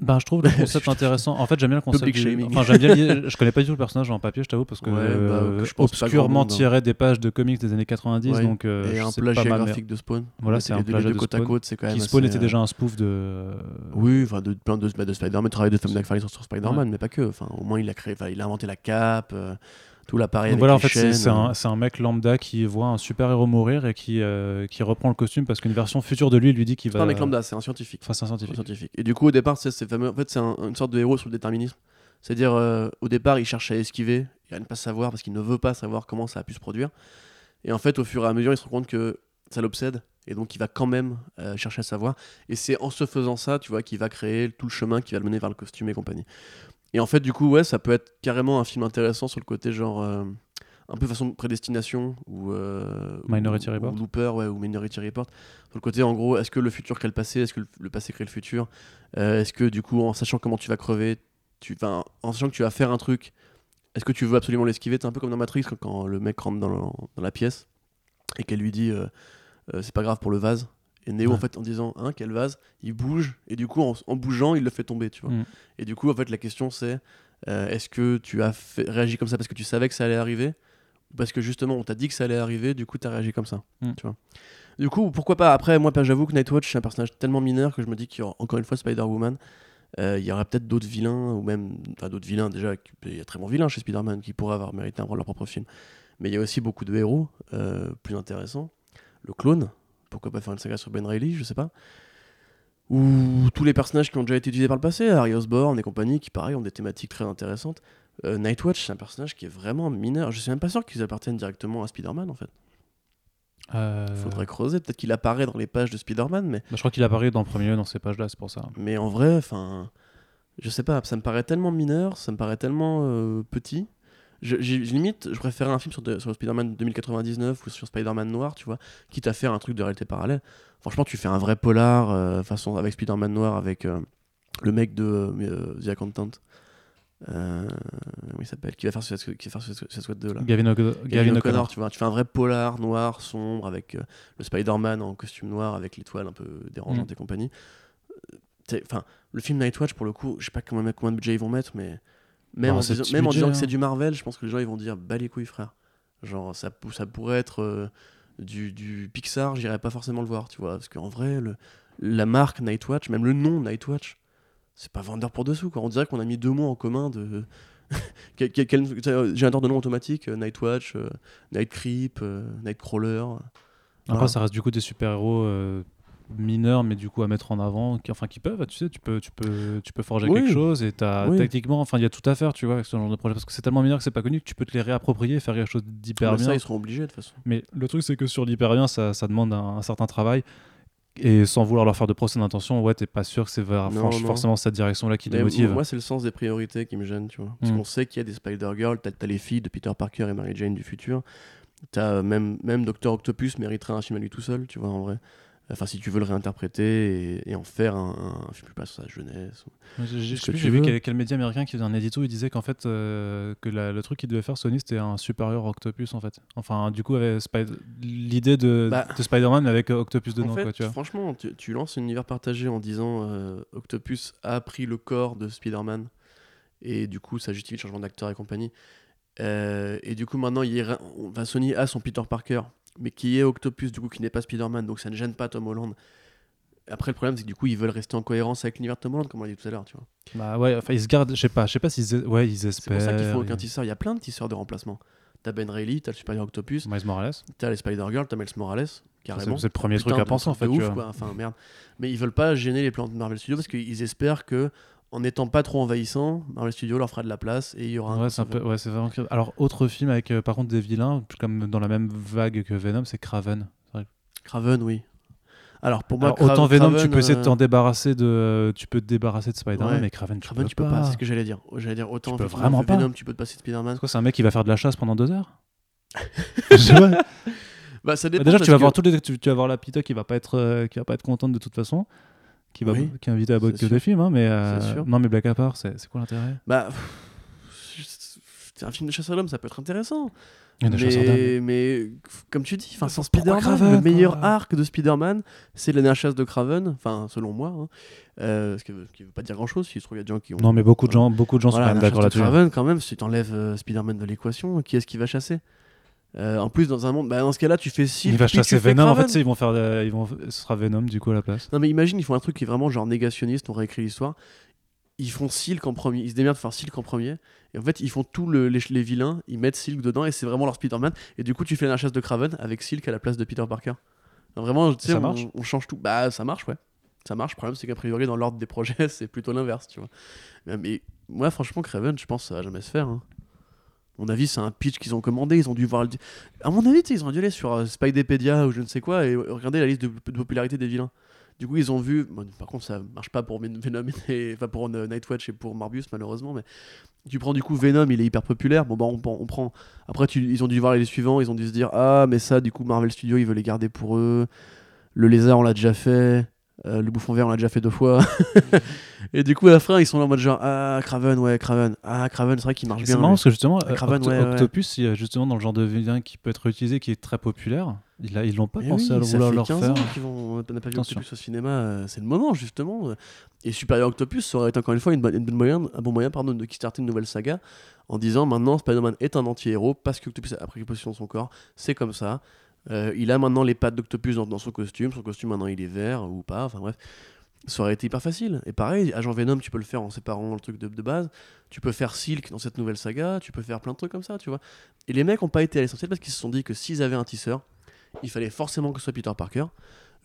Ben, je trouve le concept intéressant. En fait, j'aime bien le concept. Du-. Enfin, j'aime bien. Je connais pas du tout le personnage en papier, je t'avoue, parce que Ouais, bah, euh, je pense obscurement monde, hein. tiré des pages de comics des années 90, Ouais. donc euh, Et je un sais plagiat pas graphique de Spawn. Voilà, c'est un plagiat de côte à Spawn, côte, c'est quand même. Qui Spawn assez, était euh, déjà un spoof de. Oui, enfin de plein de, de Spider-Man, travail de Tom McFarlane sur, sur Spider-Man, mais pas que. Enfin, au moins il a créé, enfin, il a inventé la cape, euh, tout l'appareil. Avec voilà, en fait, c'est- c'est un, euh. c'est un mec lambda qui voit un super héros mourir et qui, euh, qui reprend le costume parce qu'une version future de lui lui dit qu'il C'est va. pas un mec lambda, c'est un scientifique. Enfin, c'est un C'est un scientifique. scientifique. Et du coup, au départ, c'est c'est fameux. En fait, c'est un- une sorte de héros sur le déterminisme. C'est-à-dire, euh, au départ, il cherche à esquiver et à ne pas savoir parce qu'il ne veut pas savoir comment ça a pu se produire. Et en fait, au fur et à mesure, il se rend compte que ça l'obsède et donc il va quand même euh, chercher à savoir. Et c'est en se faisant ça, tu vois, qu'il va créer tout le chemin qui va le mener vers le costume et compagnie. Et en fait, du coup, ouais, ça peut être carrément un film intéressant sur le côté genre. euh, un peu façon prédestination ou euh, Minority ou- Report. ou Looper ouais, ou Minority Report sur le côté en gros est-ce que le futur crée le passé? Est-ce que le, le passé crée le futur? Euh, est-ce que du coup en sachant comment tu vas crever tu en sachant que tu vas faire un truc est-ce que tu veux absolument l'esquiver? C'est un peu comme dans Matrix quand, quand le mec rentre dans, le- dans la pièce et qu'elle lui dit c'est pas grave pour le vase et Neo Ouais. en fait en disant hein quel vase il bouge et du coup en, en bougeant il le fait tomber tu vois Mm. et du coup en fait la question c'est euh, est-ce que tu as fait- réagi comme ça parce que tu savais que ça allait arriver ou parce que justement on t'a dit que ça allait arriver du coup tu as réagi comme ça Mm. tu vois du coup pourquoi pas après moi j'avoue que Nightwatch c'est un personnage tellement mineur que je me dis qu'il y aura encore une fois Spider-Woman euh, il y aurait peut-être d'autres vilains ou même enfin d'autres vilains déjà il y a très bons vilains chez Spider-Man qui pourraient avoir mérité un rôle leur propre film mais il y a aussi beaucoup de héros euh, plus intéressants le clone pourquoi pas faire une saga sur Ben Reilly je sais pas ou tous les personnages qui ont déjà été utilisés par le passé, Harry Osborn et compagnie, qui pareil ont des thématiques très intéressantes. Euh, Nightwatch, c'est un personnage qui est vraiment mineur. Je suis même pas sûr qu'ils appartiennent directement à Spider-Man en fait. Euh, Faudrait creuser. Peut-être qu'il apparaît dans les pages de Spider-Man, mais, bah, je crois qu'il apparaît dans le premier lieu dans ces pages-là, c'est pour ça. mais en vrai, enfin, je sais pas, ça me paraît tellement mineur, ça me paraît tellement euh, petit. Je, limite, je préférais un film sur, de- sur Spider-Man 2099 ou sur Spider-Man noir, tu vois, quitte à faire un truc de réalité parallèle. Franchement, tu fais un vrai polar, euh, façon avec Spider-Man noir, avec euh, le mec de euh, The Accountant. Euh, il s'appelle Qui va faire Suicide qui va faire Suicide Squad 2 là Gavin, O'Connor, Gavin O'Connor, tu vois, tu fais un vrai polar noir, sombre, avec euh, le Spider-Man en costume noir, avec l'étoile un peu dérangeante Mm. et compagnie. Enfin, le film Nightwatch, pour le coup, je sais pas combien, combien de budget ils vont mettre, mais même, en, disant, en que hein. c'est du Marvel, je pense que les gens ils vont dire bah les couilles, frère. Genre, ça, ça pourrait être euh, du, du Pixar, j'irais pas forcément le voir, tu vois, parce qu'en vrai, le, la marque Nightwatch, même le nom Nightwatch, c'est pas vendeur pour dessous, quoi. On dirait qu'on a mis deux mots en commun de. Quel- quel- quel- Générateur de nom automatique, euh, Nightwatch, euh, Night Creep, euh, Nightcrawler. Après, Voilà. ça reste du coup des super-héros mineurs, mais du coup à mettre en avant, qui, enfin qui peuvent, tu sais, tu peux, tu peux, tu peux forger Oui. quelque chose et t'as Oui. techniquement, enfin il y a tout à faire, tu vois, avec ce genre de projet, parce que c'est tellement mineur que c'est pas connu que tu peux te les réapproprier et faire quelque chose d'hyper bien. ça, ils seront obligés de toute façon. Mais le truc, c'est que sur l'hyper bien, ça, ça demande un, un certain travail. Et sans vouloir leur faire de procès d'intention, ouais, t'es pas sûr que c'est vers- Non, franch- non. forcément cette direction-là qui les motive. Moi, c'est le sens des priorités qui me gêne, tu vois. Parce Mm. qu'on sait qu'il y a des Spider-Girl, t'as as les filles de Peter Parker et Mary Jane du futur. T'as même, même Docteur Octopus mériterait un film à lui tout seul, tu vois, en vrai. Enfin, si tu veux le réinterpréter et, et en faire un, un film plus pas sur sa jeunesse. J'ai je sais vu quel, quel média américain qui faisait un édito, il disait qu'en fait, euh, que la- le truc qu'il devait faire Sony, c'était un supérieur Octopus en fait. Enfin, du coup, l'idée de, Bah, de Spider-Man avec euh, Octopus dedans, en fait, quoi, tu vois. franchement, tu, tu lances un univers partagé en disant euh, Octopus a pris le corps de Spider-Man et du coup, ça justifie le changement d'acteur et compagnie. Euh, et du coup, maintenant, il Sony a son Peter Parker, mais qui est Octopus, du coup, qui n'est pas Spider-Man, donc ça ne gêne pas Tom Holland. Après, le problème, c'est que du coup, ils veulent rester en cohérence avec l'univers de Tom Holland, comme on l'a dit tout à l'heure, tu vois. Bah ouais, enfin, ils se gardent, je sais pas, je sais pas s'ils ouais, ils C'est espèrent. pour ça qu'il faut aucun tisseur. Il y a plein de tisseurs de remplacement. T'as Ben Reilly, t'as le supérieur Octopus, Miles Morales. t'as les Spider-Girl, t'as Miles Morales, C'est carrément. c'est le premier Putain, truc à de- penser en de fait, ouf, tu vois. quoi. Enfin, merde. Mais ils veulent pas gêner les plans de Marvel Studios parce qu'ils espèrent que en n'étant pas trop envahissant, Marvel Studios leur fera de la place et il y aura un Ouais, c'est un peu, ouais, c'est vraiment. Alors, autre film avec euh, par contre des vilains, comme dans la même vague que Venom, c'est Craven. Craven, oui. Alors pour moi, Alors, autant Venom, tu Craven, peux essayer de euh, t'en débarrasser de, tu peux te débarrasser de Spider-Man, Ouais. mais Craven, tu Craven, peux tu peux pas. pas. C'est ce que j'allais dire. J'allais dire autant Tu peux vraiment pas. Venom, tu peux te passer de Spider-Man. C'est quoi, c'est un mec qui va faire de la chasse pendant deux heures Je pas. Bah ça Bah, dépend. Déjà, tu vas que- voir tous les, tu, tu vas voir la Pita qui va pas être, euh, qui va pas être contente de toute façon, qui va, Oui, qui est à boycotter le film, hein, mais euh, non, mais blague à part, c'est c'est quoi l'intérêt? Bah, c'est un film de chasse à l'homme, ça peut être intéressant. Il. Mais, mais comme tu dis, enfin, sans Spider-Man, le meilleur quoi arc de Spider-Man, c'est la dernière chasse de Craven, enfin selon moi. Hein. Euh, ce qui qui veut pas dire grand-chose, si je trouve qu'il y a des gens qui ont. Non, mais beaucoup de gens, beaucoup de gens Voilà, sont quand même la d'accord là-dessus. hein. Craven, quand même, si tu enlèves euh, Spider-Man de l'équation, qui est-ce qui va chasser? Euh, En plus, dans un monde, bah, dans ce cas-là, tu fais Silk, Il va chasser Venom. En fait, ils vont faire, de- ils vont, ce sera Venom du coup à la place. Non mais imagine, ils font un truc qui est vraiment genre négationniste, on réécrit l'histoire. Ils font Silk en premier, ils se démerdent de faire Silk en premier. Et en fait, ils font tous le- les, les vilains, ils mettent Silk dedans et c'est vraiment leur Spider-Man. Et du coup, tu fais la chasse de Craven avec Silk à la place de Peter Parker. Vraiment, tu sais, on, change tout. Bah, ça marche, ouais. Ça marche. Le problème, c'est qu'a priori, dans l'ordre des projets, c'est plutôt l'inverse, tu vois. Mais, mais moi, franchement, Craven, je pense que ça va jamais se faire. hein. Mon avis, c'est un pitch qu'ils ont commandé. Ils ont dû voir. Le... À mon avis, ils ont dû aller sur euh, Spidepedia ou je ne sais quoi et regarder la liste de, popularité des vilains. Du coup, ils ont vu. par contre, ça marche pas pour Ven- Venom, et, enfin pour euh, Nightwatch et pour Marbius, malheureusement. Mais tu prends du coup Venom, il est hyper populaire. Bon, bah, on, on prend. Après, tu- ils ont dû voir les suivants. Ils ont dû se dire Ah, mais ça, du coup, Marvel Studios, ils veulent les garder pour eux. Le lézard, on l'a déjà fait. Euh, le bouffon vert, on l'a déjà fait deux fois. et du coup, à la fin, ils sont là en mode genre Ah, Craven, ouais, Craven. Ah, Craven, c'est vrai qu'il marche C'est bien. marrant lui. parce que justement, euh, Craven, Octo- ouais, ouais. Octopus, il y a justement dans le genre de vilain qui peut être utilisé, qui est très populaire. Ils, l'ont pas Mais pensé oui, à vouloir leur 15 faire. ans vont- on n'a pas vu Attention. Octopus au cinéma, euh, c'est le moment justement. Et Superior Octopus, ça aurait été encore une fois une bonne, une bonne moyen, un bon moyen pardon, de kickstarter une nouvelle saga en disant maintenant Spider-Man est un anti-héros parce que Octopus a pris possession de son corps, c'est comme ça. Euh, il a maintenant les pattes d'Octopus dans, dans son costume, son costume maintenant il est vert ou pas, enfin bref. Ça aurait été hyper facile. Et pareil, Agent Venom, tu peux le faire en séparant le truc de, de base. Tu peux faire Silk dans cette nouvelle saga. Tu peux faire plein de trucs comme ça, tu vois. Et les mecs ont pas été à l'essentiel parce qu'ils se sont dit que s'ils avaient un tisseur, il fallait forcément que ce soit Peter Parker.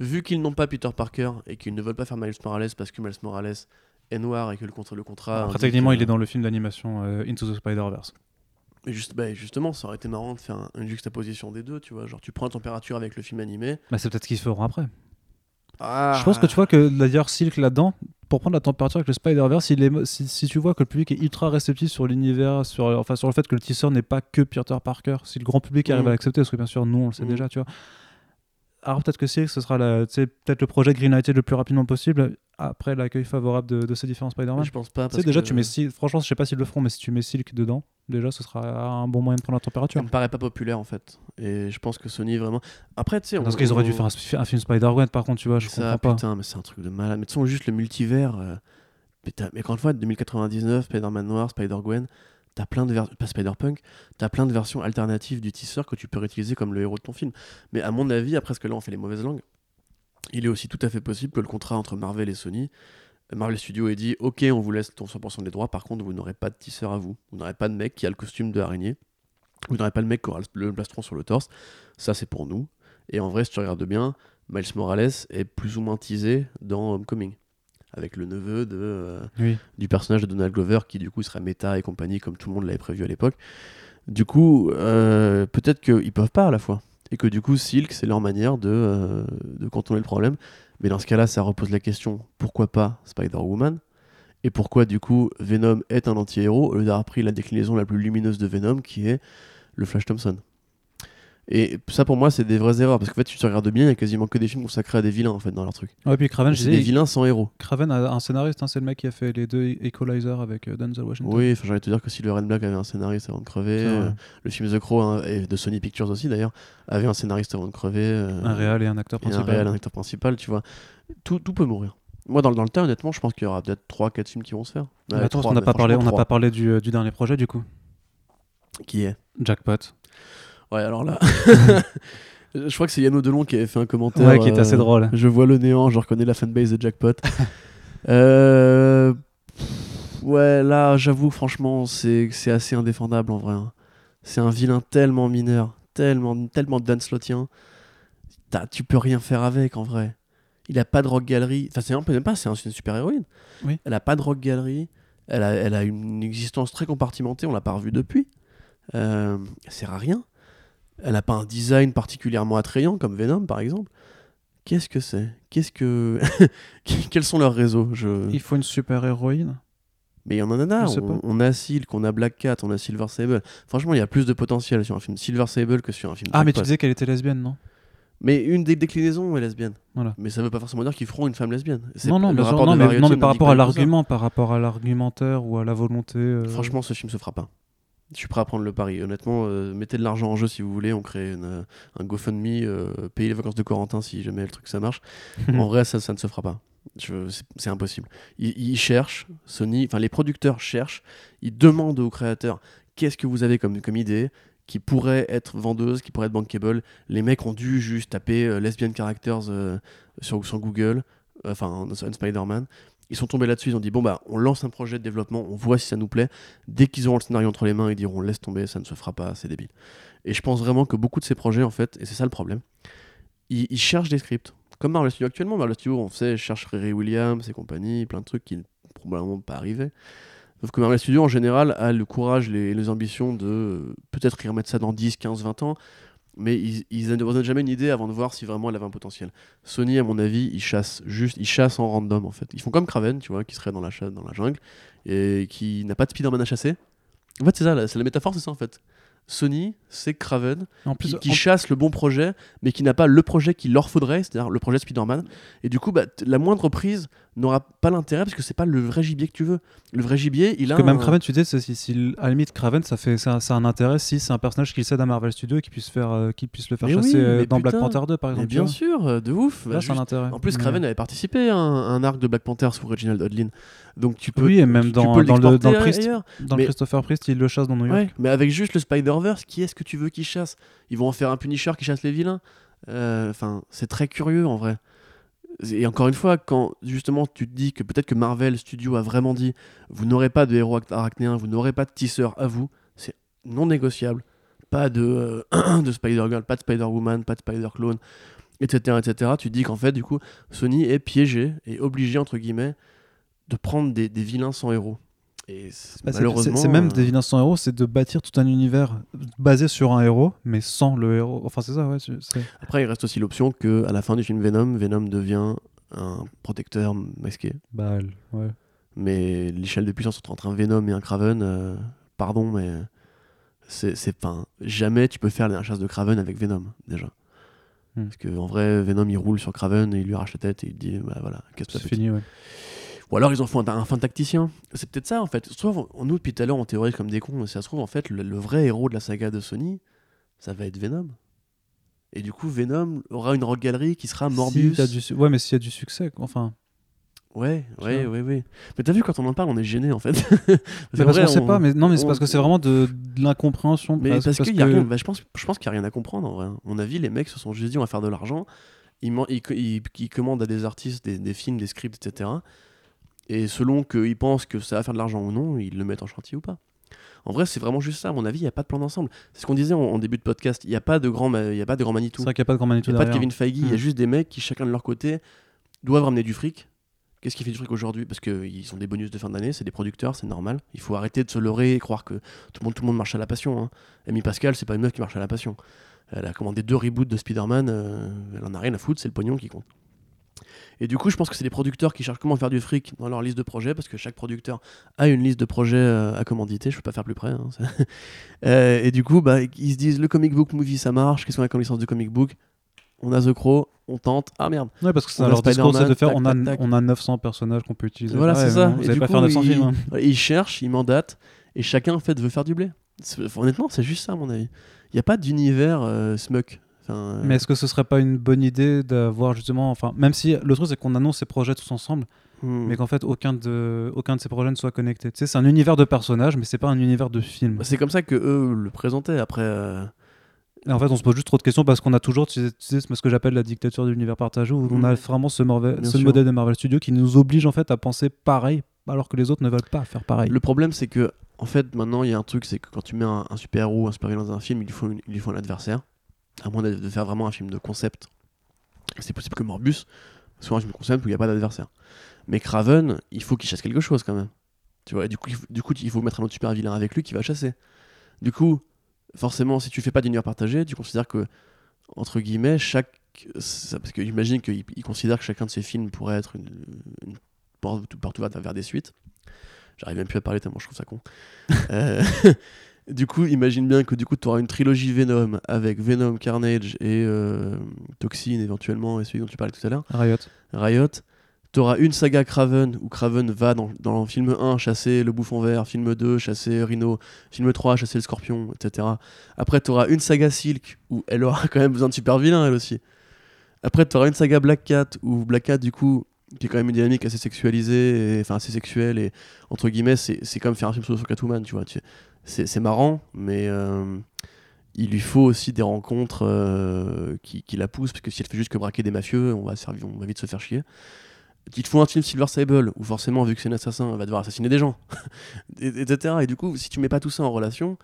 Vu qu'ils n'ont pas Peter Parker et qu'ils ne veulent pas faire Miles Morales parce que Miles Morales est noir et que le, contre, le contrat. Après, techniquement, il est dans le film d'animation euh, Into the Spider-Verse. Juste, bah, justement, ça aurait été marrant de faire un- une juxtaposition des deux, tu vois. Genre, tu prends la température avec le film animé. Bah, c'est peut-être ce qu'ils feront après. Ah, Je pense que tu vois que d'ailleurs Silk là-dedans, pour prendre la température avec le Spider-Verse, si, si tu vois que le public est ultra réceptif sur l'univers, sur, enfin, sur le fait que le teaser n'est pas que Peter Parker, si le grand public arrive Mhm. à l'accepter, parce que bien sûr, nous, on le sait Mhm. déjà, tu vois. Alors peut-être que si, ce sera tu peut-être le projet Greenlighted le plus rapidement possible, après l'accueil favorable de, de ces différents Spider-Man. Je pense pas. Tu sais, parce déjà, que tu mets Silk, franchement, je sais pas s'ils le feront, mais si tu mets Silk dedans, déjà, ce sera un bon moyen de prendre la température. Ça me paraît pas populaire en fait. Et je pense que Sony vraiment. Après, tu sais. Parce qu'ils auraient dû faire un, un film Spider-Gwen, par contre, tu vois, je ça, comprends pas. putain, mais c'est un truc de malade. Mais tu sais, juste le multivers. euh, Mais, encore une fois, 2099, Spider-Man Noir, Spider-Gwen, t'as plein de versions. Pas Spider-Punk, t'as plein de versions alternatives du teaser que tu peux réutiliser comme le héros de ton film. Mais à mon avis, après ce que là on fait les mauvaises langues, il est aussi tout à fait possible que le contrat entre Marvel et Sony. Marvel Studios ait dit Ok, on vous laisse ton 100% des droits, par contre, vous n'aurez pas de teaser à vous. Vous n'aurez pas de mec qui a le costume de araignée. Vous n'aurez pas le mec qui aura le plastron sur le torse. Ça, c'est pour nous. Et en vrai, si tu regardes bien, Miles Morales est plus ou moins teasé dans Homecoming. Avec le neveu de, euh, Oui. du personnage de Donald Glover qui, du coup, serait méta et compagnie, comme tout le monde l'avait prévu à l'époque. Du coup, euh, peut-être qu'ils peuvent pas à la fois. Et que du coup, Silk, c'est leur manière de, euh, de contourner le problème. Mais dans ce cas-là, ça repose la question pourquoi pas Spider-Woman? Et pourquoi, du coup, Venom est un anti-héros au lieu d'avoir pris la déclinaison la plus lumineuse de Venom qui est le Flash Thompson? Et ça, pour moi, c'est des vraies erreurs. Parce qu'en fait, tu te regardes bien, il y a quasiment que des films consacrés à des vilains, en fait, dans leur truc. Ouais, puis Craven, je C'est des vilains sans héros. Craven a un scénariste, hein, c'est le mec qui a fait les deux Equalizer avec euh, Denzel Washington. Oui, j'allais te dire que Silver and Black avait un scénariste avant de crever. Euh, le film The Crow, hein, et de Sony Pictures aussi d'ailleurs, avait un scénariste avant de crever. euh, Un réal et un acteur et un principal. réel, un acteur principal, tu vois. Tout, tout peut mourir. Moi, dans, le- dans le tas, honnêtement, je pense qu'il y aura peut-être 3-4 films qui vont se faire. Ouais, attends, on n'a pas parlé, on pas parlé du, euh, du dernier projet du coup. Qui est? Jackpot. Ouais, alors là. je crois que c'est Yanno Delon qui avait fait un commentaire. Ouais, qui est assez euh, drôle. Je vois le néant, je reconnais la fanbase de Jackpot. Euh, Ouais, là, j'avoue, franchement, c'est c'est assez indéfendable en vrai. hein. C'est un vilain tellement mineur, tellement, tellement danslotien. Tu peux rien faire avec en vrai. Il a pas de rock galerie. Enfin, c'est un peu même pas, c'est une super héroïne. Oui. Elle a pas de rock galerie. Elle a, elle a une existence très compartimentée, on l'a pas revue depuis. Euh, elle sert à rien. Elle a pas un design particulièrement attrayant comme Venom par exemple. Qu'est-ce que c'est? Qu'est-ce que quels sont leurs réseaux? Je... Il faut une super héroïne. Mais il y en a pas. on, on a Silk, on a Black Cat, on a Silver Sable. Franchement, il y a plus de potentiel sur un film Silver Sable que sur un film Ah, mais tu disais qu'elle était lesbienne, non? Mais une des déclinaisons est lesbienne. Voilà. Mais ça veut pas forcément dire qu'ils feront une femme lesbienne. Non, non, le mais, non, par rapport à l'argument, par rapport à l'argumentaire ou à la volonté. euh, Franchement, ce film se fera pas. Je suis prêt à prendre le pari. Honnêtement, euh, mettez de l'argent en jeu si vous voulez. On crée une, euh, un GoFundMe, euh, payez les vacances de Corentin si jamais le truc ça marche. en vrai, ça, ça ne se fera pas. C'est- impossible. Ils, ils cherchent, Sony, enfin les producteurs cherchent, ils demandent aux créateurs qu'est-ce que vous avez comme, comme idée qui pourrait être vendeuse, qui pourrait être bankable? Les mecs ont dû juste taper euh, lesbian characters sur, sur Google, enfin un Spider-Man. Ils sont tombés là-dessus, ils ont dit bon bah on lance un projet de développement, on voit si ça nous plaît. Dès qu'ils auront le scénario entre les mains, ils diront laisse tomber, ça ne se fera pas, c'est débile. Et je pense vraiment que beaucoup de ces projets en fait, et c'est ça le problème, ils, cherchent des scripts. Comme Marvel Studios actuellement, Marvel Studios on sait cherche Riri Williams et compagnie, plein de trucs qui ne probablement pas arriver. Sauf que Marvel Studios en général a le courage et les ambitions de euh, peut-être y remettre ça dans 10, 15, 20 ans, mais ils, ils n'abandonnent jamais une idée avant de voir si vraiment elle avait un potentiel. Sony, à mon avis, ils chassent juste, ils chassent en random en fait. Ils font comme Kraven, tu vois, qui serait dans la, dans la jungle et qui n'a pas de Spider-Man à chasser. En fait, c'est ça, c'est la métaphore, c'est ça en fait. Sony, c'est Kraven En plus, qui, qui en- chasse le bon projet, mais qui n'a pas le projet qu'il leur faudrait, c'est-à-dire le projet de Spider-Man. Et du coup, bah, la moindre prise n'aura pas l'intérêt parce que c'est pas le vrai gibier que tu veux. Le vrai gibier, il a. que même Kraven, tu disais, c'est- si, si- à la limite, Kraven, ça fait, ça, ça a un intérêt si c'est un personnage qui cède à Marvel Studios et qui puisse, faire, euh, qui puisse le faire Mais chasser oui, euh, dans Black Panther 2, par Mais exemple. bien sûr, euh, de ouf. vois. Bah, Là, c'est un juste- intérêt. En plus, Mais- Kraven avait participé à un, un arc de Black Panther sous Reginald Hudlin. Donc tu peux. Oui, et même tu- tu dans- peux dans le- dans le Priest. ailleurs. Dans mais- le Christopher Priest, il le chasse dans New York. Ouais, mais avec juste le Spider-Verse, qui est-ce que tu veux qu'il chasse? Ils vont en faire un Punisher qui chasse les vilains? Euh, Enfin, c'est très curieux en vrai. Et encore une fois, quand justement tu te dis que peut-être que Marvel Studios a vraiment dit vous n'aurez pas de héros arachnéens, vous n'aurez pas de tisseur à vous, c'est non négociable. Pas de, euh, de Spider-Girl, pas de Spider-Woman, pas de Spider-Clone, etc., etc. Tu te dis qu'en fait, du coup, Sony est piégé et obligé, entre guillemets, de prendre des, des vilains sans héros. Et Bah, malheureusement. c'est même euh, des vilains sans héros, c'est de bâtir tout un univers basé sur un héros, mais sans le héros. Enfin, c'est ça, ouais. Après, il reste aussi l'option que à la fin du film Venom, Venom devient un protecteur masqué. Bah, ouais. Mais l'échelle de puissance entre un Venom et un Craven, euh, pardon, mais c'est pas jamais tu peux faire la chasse de Craven avec Venom déjà. Hmm. Parce que en vrai, Venom il roule sur Craven et il lui arrache la tête et il dit bah voilà, qu'est-ce que C'est ça fait fini, ouais. Ou alors ils en font un, un fin tacticien. C'est peut-être ça en fait. Se trouve, on- nous depuis tout à l'heure on théorise comme des cons, mais ça se trouve en fait le, le vrai héros de la saga de Sony, ça va être Venom. Et du coup Venom aura une rock galerie qui sera Morbius. Si du Ouais, mais s'il y a du succès, enfin. Ouais, ouais, ouais, ouais. Mais t'as vu quand on en parle, on est gêné en fait. Mais parce vrai, qu'on sait on- pas, mais non, mais c'est on- parce que c'est vraiment de, de l'incompréhension. Mais presque, parce, qu'il y a rien. bah, je pense, je pense qu'il y a rien à comprendre en vrai. À mon avis, les mecs se sont juste dit on va faire de l'argent. Ils, man- ils, ils- ils commandent à des artistes des, des films, des scripts, etc. Et selon qu'ils pensent que ça va faire de l'argent ou non, ils le mettent en chantier ou pas. En vrai, c'est vraiment juste ça. À mon avis, il n'y a pas de plan d'ensemble. C'est ce qu'on disait en, en début de podcast. Il n'y a pas de grand, il y a pas de grand Manitou. C'est vrai qu'il n'y a pas de grand Il Manitou n'y a pas de. Kevin Feige. Il y a Mm. juste des mecs qui, chacun de leur côté, doivent ramener du fric. Qu'est-ce qui fait du fric aujourd'hui? Parce qu'ils ont des bonus de fin d'année, c'est des producteurs, c'est normal. Il faut arrêter de se leurrer et croire que tout le monde, tout le monde marche à la passion. Hein. Amy Pascal, c'est pas une meuf qui marche à la passion. Elle a commandé deux reboots de Spider-Man, euh, elle en a rien à foutre, c'est le pognon qui compte. Et du coup, je pense que c'est des producteurs qui cherchent comment faire du fric dans leur liste de projets, parce que chaque producteur a une liste de projets euh, à commanditer, je peux pas faire plus près. hein. Euh, et du coup, bah, ils se disent le comic book movie ça marche, qu'est-ce qu'on a comme licence de comic book? On a The Crow, on tente, ah merde. Ouais, parce que ça, a leur discours, c'est de faire on a, tac, tac, tac. on a 900 personnages qu'on peut utiliser. Voilà, Ouais, c'est ça. Vous Et du pas coup, faire 900 ils, films. hein. ils cherchent, ils mandatent, et chacun en fait veut faire du blé. Honnêtement, c'est juste ça à mon avis. Il n'y a pas d'univers euh, smuck. Enfin, euh, Mais est-ce que ce serait pas une bonne idée d'avoir justement, enfin, même si le truc c'est qu'on annonce ces projets tous ensemble, hmm. mais qu'en fait aucun de, aucun de ces projets ne soit connecté. Tu sais, c'est un univers de personnages, mais c'est pas un univers de film. Bah, c'est comme ça que eux le présentaient. Après, euh, Et en fait, on se pose juste trop de questions parce qu'on a toujours, tu sais, tu sais, ce que j'appelle la dictature de l'univers partagé, où on a vraiment ce, Marvel- modèle de Marvel Studios qui nous oblige en fait à penser pareil, alors que les autres ne veulent pas faire pareil. le problème, c'est que en fait, maintenant, il y a un truc, c'est que quand tu mets un, un super-héros, un super-vilain dans un film, il lui faut, une- il lui faut un adversaire. À moins de, faire vraiment un film de concept. C'est possible que Morbus soit un film de concept où il n'y a pas d'adversaire. Mais Craven, il faut qu'il chasse quelque chose quand même. Tu vois, du coup, il faut, du coup, il faut mettre un autre super vilain avec lui qui va chasser. Du coup, forcément, si tu fais pas d'univers partagé, tu considères que, entre guillemets, chaque. parce que j'imagine qu'il il considère que chacun de ces films pourrait être une, porte, ouverte vers des suites. J'arrive même plus à parler tellement je trouve ça con. Euh, du coup, imagine bien que du coup, tu auras une trilogie Venom avec Venom, Carnage et euh, Toxin éventuellement, et celui dont tu parlais tout à l'heure. Riot. Riot. T'auras une saga Craven où Craven va dans, dans le film 1 chasser le bouffon vert, film 2 chasser Rhino, film 3 chasser le scorpion, etc. Après, t'auras une saga Silk où elle aura quand même besoin de super vilains elle aussi. Après, t'auras une saga Black Cat où Black Cat, du coup, qui est quand même une dynamique assez sexualisée, et- enfin assez sexuelle, et entre guillemets, c'est c'est comme faire un film solo sur Catwoman, tu vois. tu- C'est marrant, mais euh, il lui faut aussi des rencontres euh, qui, qui la poussent, parce que si elle fait juste que braquer des mafieux, on va, servir, on va vite se faire chier. Il te faut un film Silver Sable, où forcément, vu que c'est un assassin, elle va devoir assassiner des gens, et- etc. Et du coup, si tu mets pas tout ça en relation,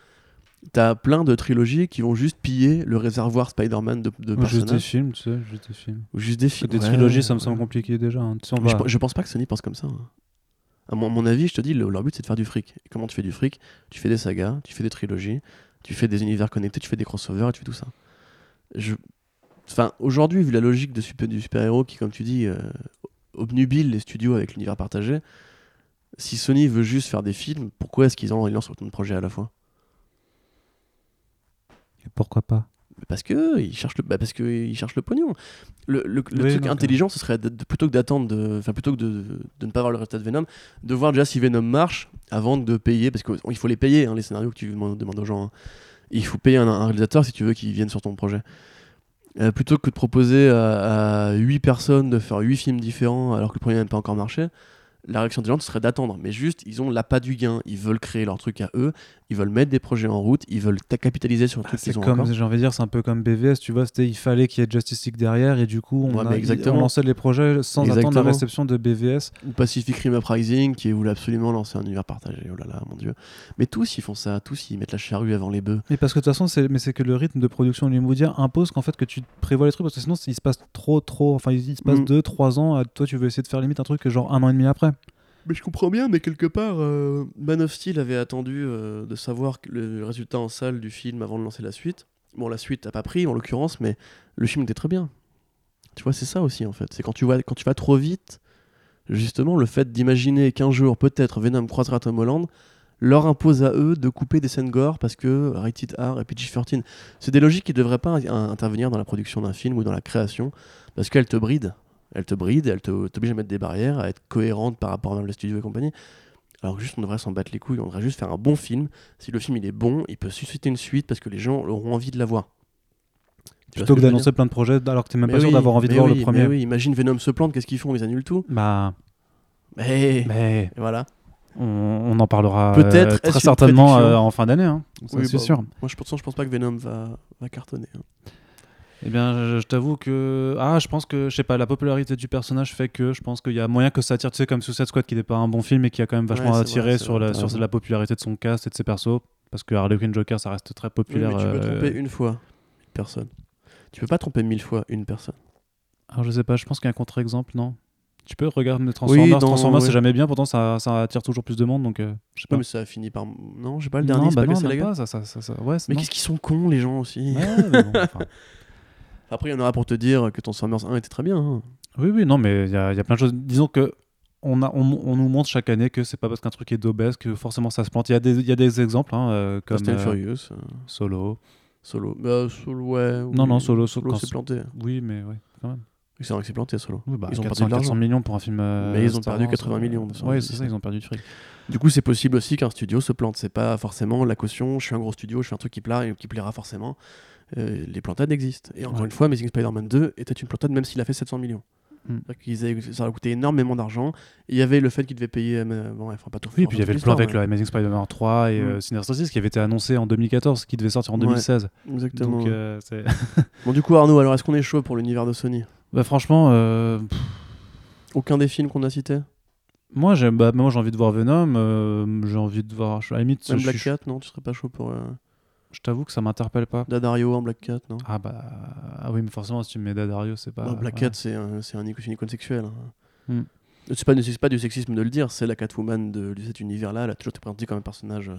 t'as plein de trilogies qui vont juste piller le réservoir Spider-Man de, de Juste des personnages. films, tu sais, juste des films. Ou juste des films. des Ouais, trilogies, ça me ouais. semble compliqué déjà. hein. Tu sais, je, je pense pas que Sony pense comme ça. hein. À mon, avis, je te dis, le- leur but c'est de faire du fric. Et comment tu fais du fric? Tu fais des sagas, tu fais des trilogies, tu fais des univers connectés, tu fais des crossovers et tu fais tout ça. Enfin, aujourd'hui, vu la logique de super, du super-héros qui, comme tu dis, euh, obnubile les studios avec l'univers partagé, si Sony veut juste faire des films, pourquoi est-ce qu'ils en lancent autant de projets à la fois? Pourquoi pas? Parce que ils cherchent le bah parce que ils cherchent le pognon. Le, le- le Oui, truc intelligent, ce serait de- de- plutôt que d'attendre, de- enfin plutôt que de, de ne pas voir le résultat de Venom, de voir déjà si Venom marche avant de payer, parce qu'il faut les payer hein, les scénarios que tu demandes, demandes aux gens. hein. Il faut payer un, un réalisateur si tu veux qu'il vienne sur ton projet. Euh, plutôt que de proposer à, à 8 personnes de faire 8 films différents alors que le premier n'a pas encore marché, la réaction des gens ce serait d'attendre. Mais juste, ils ont l'appât du gain. Ils veulent créer leur truc à eux. Ils veulent mettre des projets en route. Ils veulent ta- capitaliser sur le Ah, truc C'est qu'ils ont comme, j'ai envie de dire, c'est un peu comme BVS, tu vois, c'était, il fallait qu'il y ait Justice League derrière, et du coup, on, Ouais, a- exactement. on lançait les projets sans attendre la réception de BVS. ou Pacific Rim Uprising qui voulait absolument lancer un univers partagé. Oh là là, mon dieu. Mais tous ils font ça, tous ils mettent la charrue avant les bœufs. Mais parce que de toute façon, c'est, mais c'est que le rythme de production hollywoodien impose qu'en fait, que tu prévois les trucs, parce que sinon, il se passe trop, trop, enfin, il se passe Mm. 2-3 ans, à- toi, tu veux essayer de faire limite un truc genre un an et demi après. Mais je comprends bien, mais quelque part, euh, Man of Steel avait attendu euh, de savoir le résultat en salle du film avant de lancer la suite. Bon, la suite n'a pas pris en l'occurrence, mais le film était très bien. Tu vois, c'est ça aussi en fait. C'est quand tu quand tu vas trop vite, justement, le fait d'imaginer qu'un jour peut-être Venom croisera Tom Holland leur impose à eux de couper des scènes gore parce que Rated R et PG-13, c'est des logiques qui ne devraient pas in- intervenir dans la production d'un film ou dans la création parce qu'elles te brident. Elles te brident, elles te- t'obligent à mettre des barrières, à être cohérente par rapport à le studio et compagnie. Alors que juste, on devrait s'en battre les couilles, on devrait juste faire un bon film. Si le film il est bon, il peut susciter une suite parce que les gens auront envie de la voir. Tu Plutôt que d'annoncer plein de projets alors que t'es même Mais pas sûr oui, d'avoir envie de voir le premier. mais oui, imagine Venom se plante, qu'est-ce qu'ils font? Ils annulent tout. Bah, Mais, voilà. on, on en parlera Peut-être, euh, très certainement euh, en fin d'année. Hein. Oui, c'est bah, sûr. Moi, je, pourtant, je pense pas que Venom va, va cartonner. hein. Eh bien, je, je t'avoue que ah, je pense que je sais pas, la popularité du personnage fait que je pense qu'il y a moyen que ça attire, tu sais, comme Suicide Squad qui n'est pas un bon film et qui a quand même vachement Ouais, attiré vrai, sur, la, sur la popularité de son cast et de ses persos. Parce que Harley Quinn Joker, ça reste très Oui, populaire. mais tu peux euh, tromper une fois une personne. Tu peux pas tromper mille fois une personne. Alors, je sais pas, je pense qu'il y a un contre-exemple, non? Tu peux regarder Transformers. dans- Transformers, ouais. c'est jamais bien, pourtant ça, ça attire toujours plus de monde, donc euh, je sais pas. Ouais, mais ça a fini par. Non, j'ai pas le dernier, non, bah pas non, pas, ça, ça, ça, ça- ouais, Mais qu'est-ce qu'ils sont cons, les gens aussi. Ouais, mais bon. Après, il y en aura pour te dire que Transformers 1 était très bien. hein. Oui, oui, non, mais il y a, il y a plein de choses. Disons que on, a, on, on nous montre chaque année que c'est pas parce qu'un truc est d'obèse que forcément ça se plante. Il y a des, il y a des exemples, hein, euh, comme Fast and euh, Furious, euh, Solo. Solo. Bah, Solo, ouais. Non, oui, non, Solo, Solo, c'est- planté. Oui, mais oui, quand même. Oui, C'est vrai que c'est planté, Solo. Oui, bah, Ils ont 400, perdu de 400 l'argent. millions pour un film. Mais ils ont Star perdu Wars, 80 euh, millions, Ouais, le c'est ça, ils ont perdu du fric. Du coup, c'est possible aussi qu'un studio se plante. C'est pas forcément la caution. Je suis un gros studio, je fais un truc qui plaira qui plaira forcément. Euh, les plantades existent. Et encore Ouais. une fois, Amazing Spider-Man 2 était une plantade même s'il a fait 700 millions. Mm. Avaient- ça a coûté énormément d'argent. Et Il y avait le fait qu'il devait payer. euh, bon, ouais, enfin, pas tout Oui, puis il y avait le plan avec le le Amazing Spider-Man 3 et Mm. euh, Sinister Six qui avait été annoncé en 2014, qui devait sortir en Ouais. 2016. Exactement. Donc, euh, Bon, du coup, Arnaud, alors est-ce qu'on est chaud pour l'univers de Sony? Bah, franchement, pff, Aucun des films qu'on a cités? Moi, j'aime, bah, moi j'ai envie de voir Venom, euh, j'ai envie de voir. À la limite, Même Black Cat, non Tu serais pas chaud pour euh, je t'avoue que ça m'interpelle pas. Daddario en Black Cat, non? Ah bah ah oui, mais forcément, si tu me mets Daddario, c'est pas. Bah, Black ouais. Cat, c'est un, un une icône sexuelle. Mm. C'est pas, pas du sexisme de le dire, c'est la Catwoman de, de cet univers-là. Elle a toujours été présentée comme un personnage euh,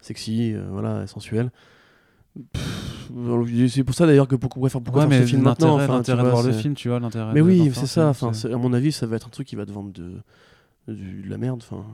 sexy, euh, voilà, sensuel. C'est pour ça d'ailleurs que pourquoi pourquoi faire pourquoi Ouais, faire mais ce film maintenant enfin, l'intérêt de voir le film, tu vois, l'intérêt. Mais oui, c'est ça. Enfin, à mon avis, ça va être un truc qui va te vendre de, de la merde. Enfin,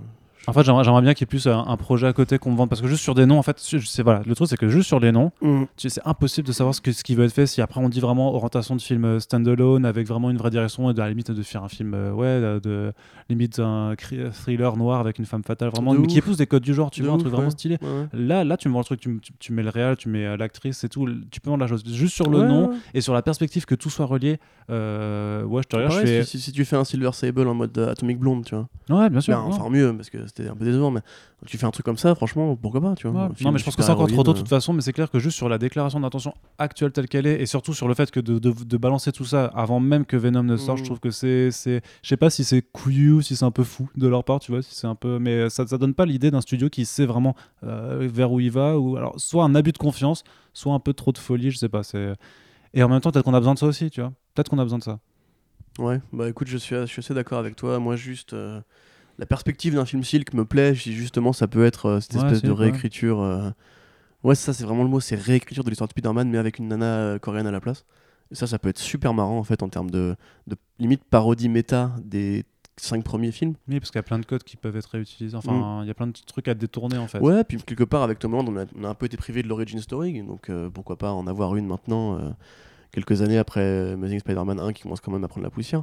En fait, j'aimerais, bien qu'il y ait plus un, un projet à côté qu'on me vende parce que juste sur des noms, en fait, c'est voilà, le truc c'est que juste sur les noms, Mm. c'est impossible de savoir ce, que, ce qui veut être fait. Si après on dit vraiment orientation de film euh, standalone avec vraiment une vraie direction et de à la limite de faire un film, euh, ouais, de, limite un thriller noir avec une femme fatale, vraiment, De mais qui épouse des codes du genre, tu De vois, un truc vraiment stylé. Ouais, ouais. Là, là, tu me vends le truc, tu, me- tu- tu mets le réal, tu mets euh, l'actrice et tout, tu peux vendre la chose. Juste sur le nom et sur la perspective que tout soit relié, euh, ouais, je te regarde, Pareil, fais. si, si- si tu fais un Silver Sable en mode euh, Atomic Blonde, tu vois. Ouais, bien sûr. Ben, enfin mieux parce que c'était un peu décevant mais tu fais un truc comme ça franchement pourquoi pas tu vois Ouais. Un film Non, mais je pense que c'est encore trop tôt de toute façon, mais c'est clair que juste sur la déclaration d'intention actuelle telle qu'elle est, et surtout sur le fait que de, de- de balancer tout ça avant même que Venom ne sorte, Mm. je trouve que c'est. Je sais pas si c'est couillu, si c'est un peu fou de leur part, tu vois, si c'est un peu. Mais ça, ça donne pas l'idée d'un studio qui sait vraiment euh, vers où il va, ou alors soit un abus de confiance, soit un peu trop de folie, je sais pas. c'est Et en même temps, peut-être qu'on a besoin de ça aussi, tu vois. Peut-être qu'on a besoin de ça. ouais bah écoute je suis, je suis assez d'accord avec toi moi juste euh, la perspective d'un film Silk me plaît justement ça peut être euh, cette Ouais, espèce de réécriture euh, ouais ça c'est vraiment le mot c'est réécriture de l'histoire de Spider-Man mais avec une nana euh, coréenne à la place et ça ça peut être super marrant en fait en termes de, de limite parodie méta des cinq premiers films Oui, parce qu'il y a plein de codes qui peuvent être réutilisés. Enfin, il y a plein de trucs à détourner en fait. Ouais, puis quelque part avec Tom Holland, on a, on a un peu été privé de l'origin story, donc euh, pourquoi pas en avoir une maintenant, euh, quelques années après Amazing Spider-Man 1 qui commence quand même à prendre la poussière.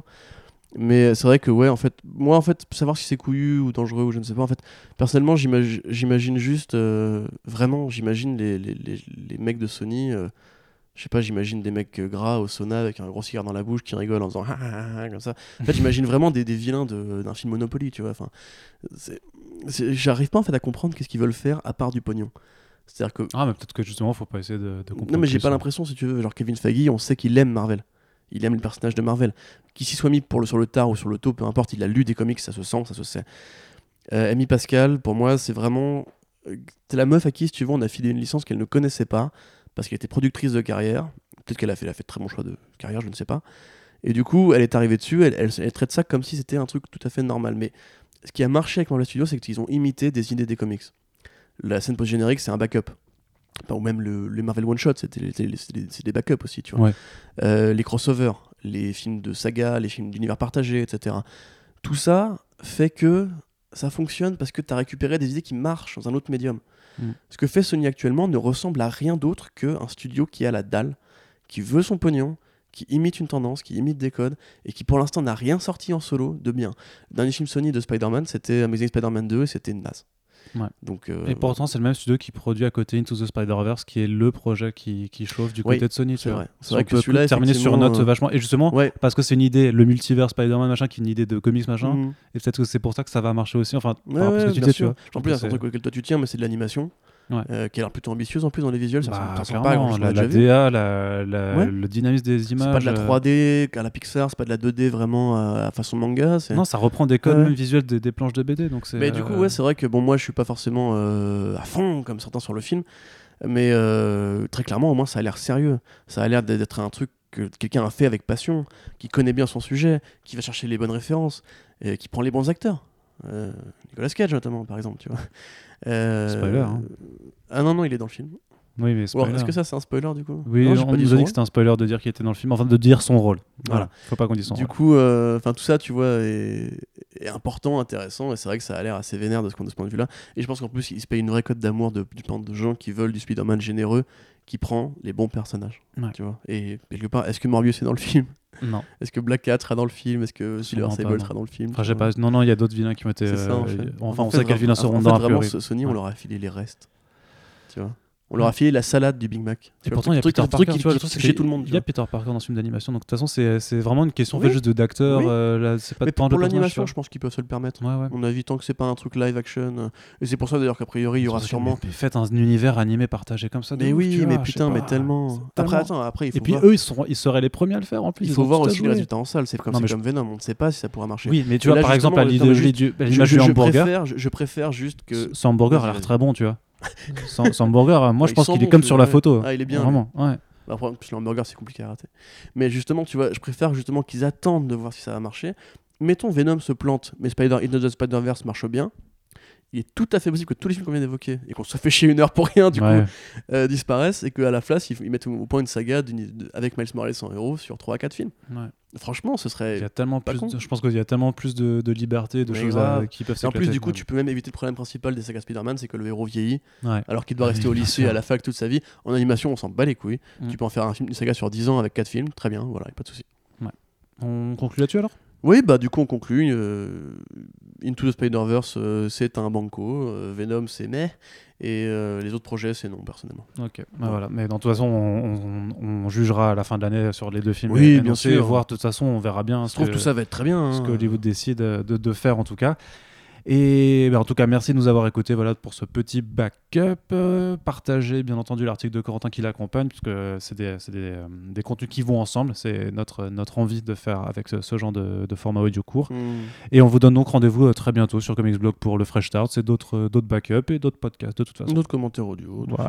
Mais c'est vrai que ouais, en fait, moi en fait, savoir si c'est couillu ou dangereux ou je ne sais pas, en fait, personnellement, j'imagi- j'imagine juste, euh, vraiment, j'imagine les, les, les, les mecs de Sony. euh, je sais pas, j'imagine des mecs euh, gras au sauna avec un gros cigare dans la bouche qui rigolent en faisant Ah, ah, ah, comme ça. En fait, j'imagine vraiment des, des vilains de- d'un film Monopoly, tu vois. Enfin, j'arrive pas en fait à comprendre qu'est-ce qu'ils veulent faire à part du pognon. C'est-à-dire que Ah, mais peut-être que justement, faut pas essayer de, de comprendre. non mais j'ai pas l'impression si tu veux, genre Kevin Feige, on sait qu'il aime Marvel. Il aime le personnage de Marvel. Qu'il s'y soit mis pour le, sur le tard ou sur le tôt, peu importe, il a lu des comics, ça se sent, ça se sait. Euh, Amy Pascal, pour moi, c'est vraiment. euh, C'est la meuf à qui, si tu veux, on a filé une licence qu'elle ne connaissait pas, parce qu'elle était productrice de carrière. Peut-être qu'elle a fait, elle a fait de très bon choix de carrière, je ne sais pas. Et du coup, elle est arrivée dessus, elle, elle- elle traite ça comme si c'était un truc tout à fait normal. Mais ce qui a marché avec Marvel Studios, c'est qu'ils ont imité des idées des comics. La scène post-générique, c'est un backup. Enfin, ou même le, les Marvel One Shot, c'était des- backups aussi, tu vois. Ouais. Euh, les crossovers, les films de saga, les films d'univers partagé, etc. Tout ça fait que ça fonctionne parce que tu as récupéré des idées qui marchent dans un autre médium. Mm. Ce que fait Sony actuellement ne ressemble à rien d'autre qu'un studio qui a la dalle, qui veut son pognon, qui imite une tendance, qui imite des codes, et qui pour l'instant n'a rien sorti en solo de bien. Le dernier film Sony de Spider-Man, c'était Amazing Spider-Man 2, et c'était naze. Ouais. Donc, euh, Et pourtant, c'est le même studio qui produit à côté Into the Spider-Verse, qui est le projet qui, qui chauffe du Oui, côté de Sony. c'est vrai. C'est que celui-là, terminer sur une note euh, vachement. Et justement, Ouais. parce que c'est une idée, le multivers Spider-Man, machin, qui est une idée de comics, machin. Mhm. Et peut-être que c'est pour ça que ça va marcher aussi. Enfin, Ouais, que tu bien vois. En plus, c'est un truc auquel toi tu tiens, mais c'est de l'animation. Ouais. euh, qui a l'air plutôt ambitieuse en plus dans les visuels. Ça Bah, ressemble- pas à la, la. DA, la- la- Ouais. le dynamisme des images. C'est pas de la euh, 3D à la Pixar, c'est pas de la 2D vraiment à à façon manga. Non, ça reprend des codes Ouais. visuels des, des planches de BD. Donc Mais du coup, euh, ouais, c'est vrai que bon, moi je suis pas forcément euh, à fond comme certains sur le film, mais euh, très clairement, au moins ça a l'air sérieux. Ça a l'air d'être un truc que quelqu'un a fait avec passion, qui connaît bien son sujet, qui va chercher les bonnes références, et qui prend les bons acteurs. Euh, Nicolas Cage notamment, par exemple, tu vois. Euh, Spoiler, hein. Ah non, non, il est dans le film. Oui, mais. Est-ce que ça c'est un spoiler du coup? Oui, Non, j'ai on pas nous a dit que c'était un spoiler de dire qu'il était dans le film, enfin de dire son rôle. Voilà, Voilà. faut pas qu'on dise son Du rôle. coup, euh, enfin tout ça, tu vois, est, est important, intéressant, et c'est vrai que ça a l'air assez vénère de ce, de ce point de vue-là. Et je pense qu'en plus, il se paye une vraie cote d'amour de, du de gens qui veulent du Spider-Man généreux, qui prend les bons personnages. Ouais. Tu vois. Et quelque part, est-ce que Morbius est dans le film? Non. Est-ce que Black Cat sera dans le film? Est-ce que Silver Sable non. sera dans le film? Enfin, pas. Non, non, il y a d'autres vilains qui ont été. C'est ça, en euh, fait. Enfin, En on fait, sait quels vilains en seront a vraiment, Sony, on leur a filé les restes. Tu vois? On leur a filé la salade du Big Mac. Et pourtant, il y a Peter Parker. qui, tu vois, le truc, c'est chez tout le monde. Il y a. Peter Parker dans ce film d'animation. Donc, de toute façon, c'est vraiment une question juste d'acteur. Euh, c'est pas Mais pour, l'animation, je pense qu'ils peuvent se le permettre. On a vu tant que c'est pas un truc live action. euh, Et c'est pour ça d'ailleurs qu'a priori, il y aura sûrement. Faites un univers animé partagé comme ça. Mais oui, mais putain, mais tellement. Après, attends, après, il faut Et puis eux, ils, seraient les premiers à le faire en plus. il faut voir aussi les résultats en salle. C'est comme, Venom, on ne sait pas si ça pourra marcher. Oui, mais tu vois, par exemple, l'image du hamburger. je, préfère juste que. Ce hamburger a l'air très bon, tu vois. Sans, sans hamburger, moi Ouais, je pense qu'il est bon, comme sur la photo. Ah, il est bien, Vraiment, ouais. Bah, Après, en plus, le hamburger, c'est compliqué à rater. Mais justement, tu vois, je préfère justement qu'ils attendent de voir si ça va marcher. Mettons, Venom se plante, mais Spider Into the Spider-Verse marche bien. Il est tout à fait possible que tous les films qu'on vient d'évoquer et qu'on se fait chier une heure pour rien, du Ouais. coup, euh, disparaissent et qu'à la place, ils, ils mettent au point une saga avec Miles Morales en héros sur 3 à 4 films. Ouais. Franchement, ce Il y serait. a tellement pas plus de- je pense qu'il y a tellement plus de, de liberté, de Mais choses à- qui peuvent Et en plus, du coup, tu peux même éviter le problème principal des sagas Spider-Man, c'est que le héros vieillit, Ouais. alors qu'il doit rester au lycée, à la fac toute sa vie. En animation, on s'en bat les couilles. Mm. Tu peux en faire un film, une saga sur 10 ans avec 4 films, très bien, voilà, y a pas de souci. On conclut là-dessus alors? Oui, bah du coup on conclut. euh, Into the Spider-Verse, euh, c'est un banco. euh, Venom, c'est mais. Et les autres projets, c'est non, personnellement. Ok, bah voilà. Mais dans toute façon, on, on- on jugera à la fin de l'année sur les deux films. Oui, et bien sûr. voir de toute façon, on verra bien Je ce trouve que, tout ça va être très bien. ce hein. que Hollywood décide de, de faire en tout cas. Et bah, en tout cas, merci de nous avoir écoutés voilà, pour ce petit backup. Euh, partagez bien entendu l'article de Corentin qui l'accompagne, puisque c'est des, des, euh, des contenus qui vont ensemble. C'est notre, notre envie de faire avec ce, ce genre de, de format audio court. Hmm. Et on vous donne donc rendez-vous euh, très bientôt sur Comics Blog pour le Fresh Start. C'est d'autres d'autres backups et d'autres podcasts de toute façon. D'autres commentaires audio. Voilà.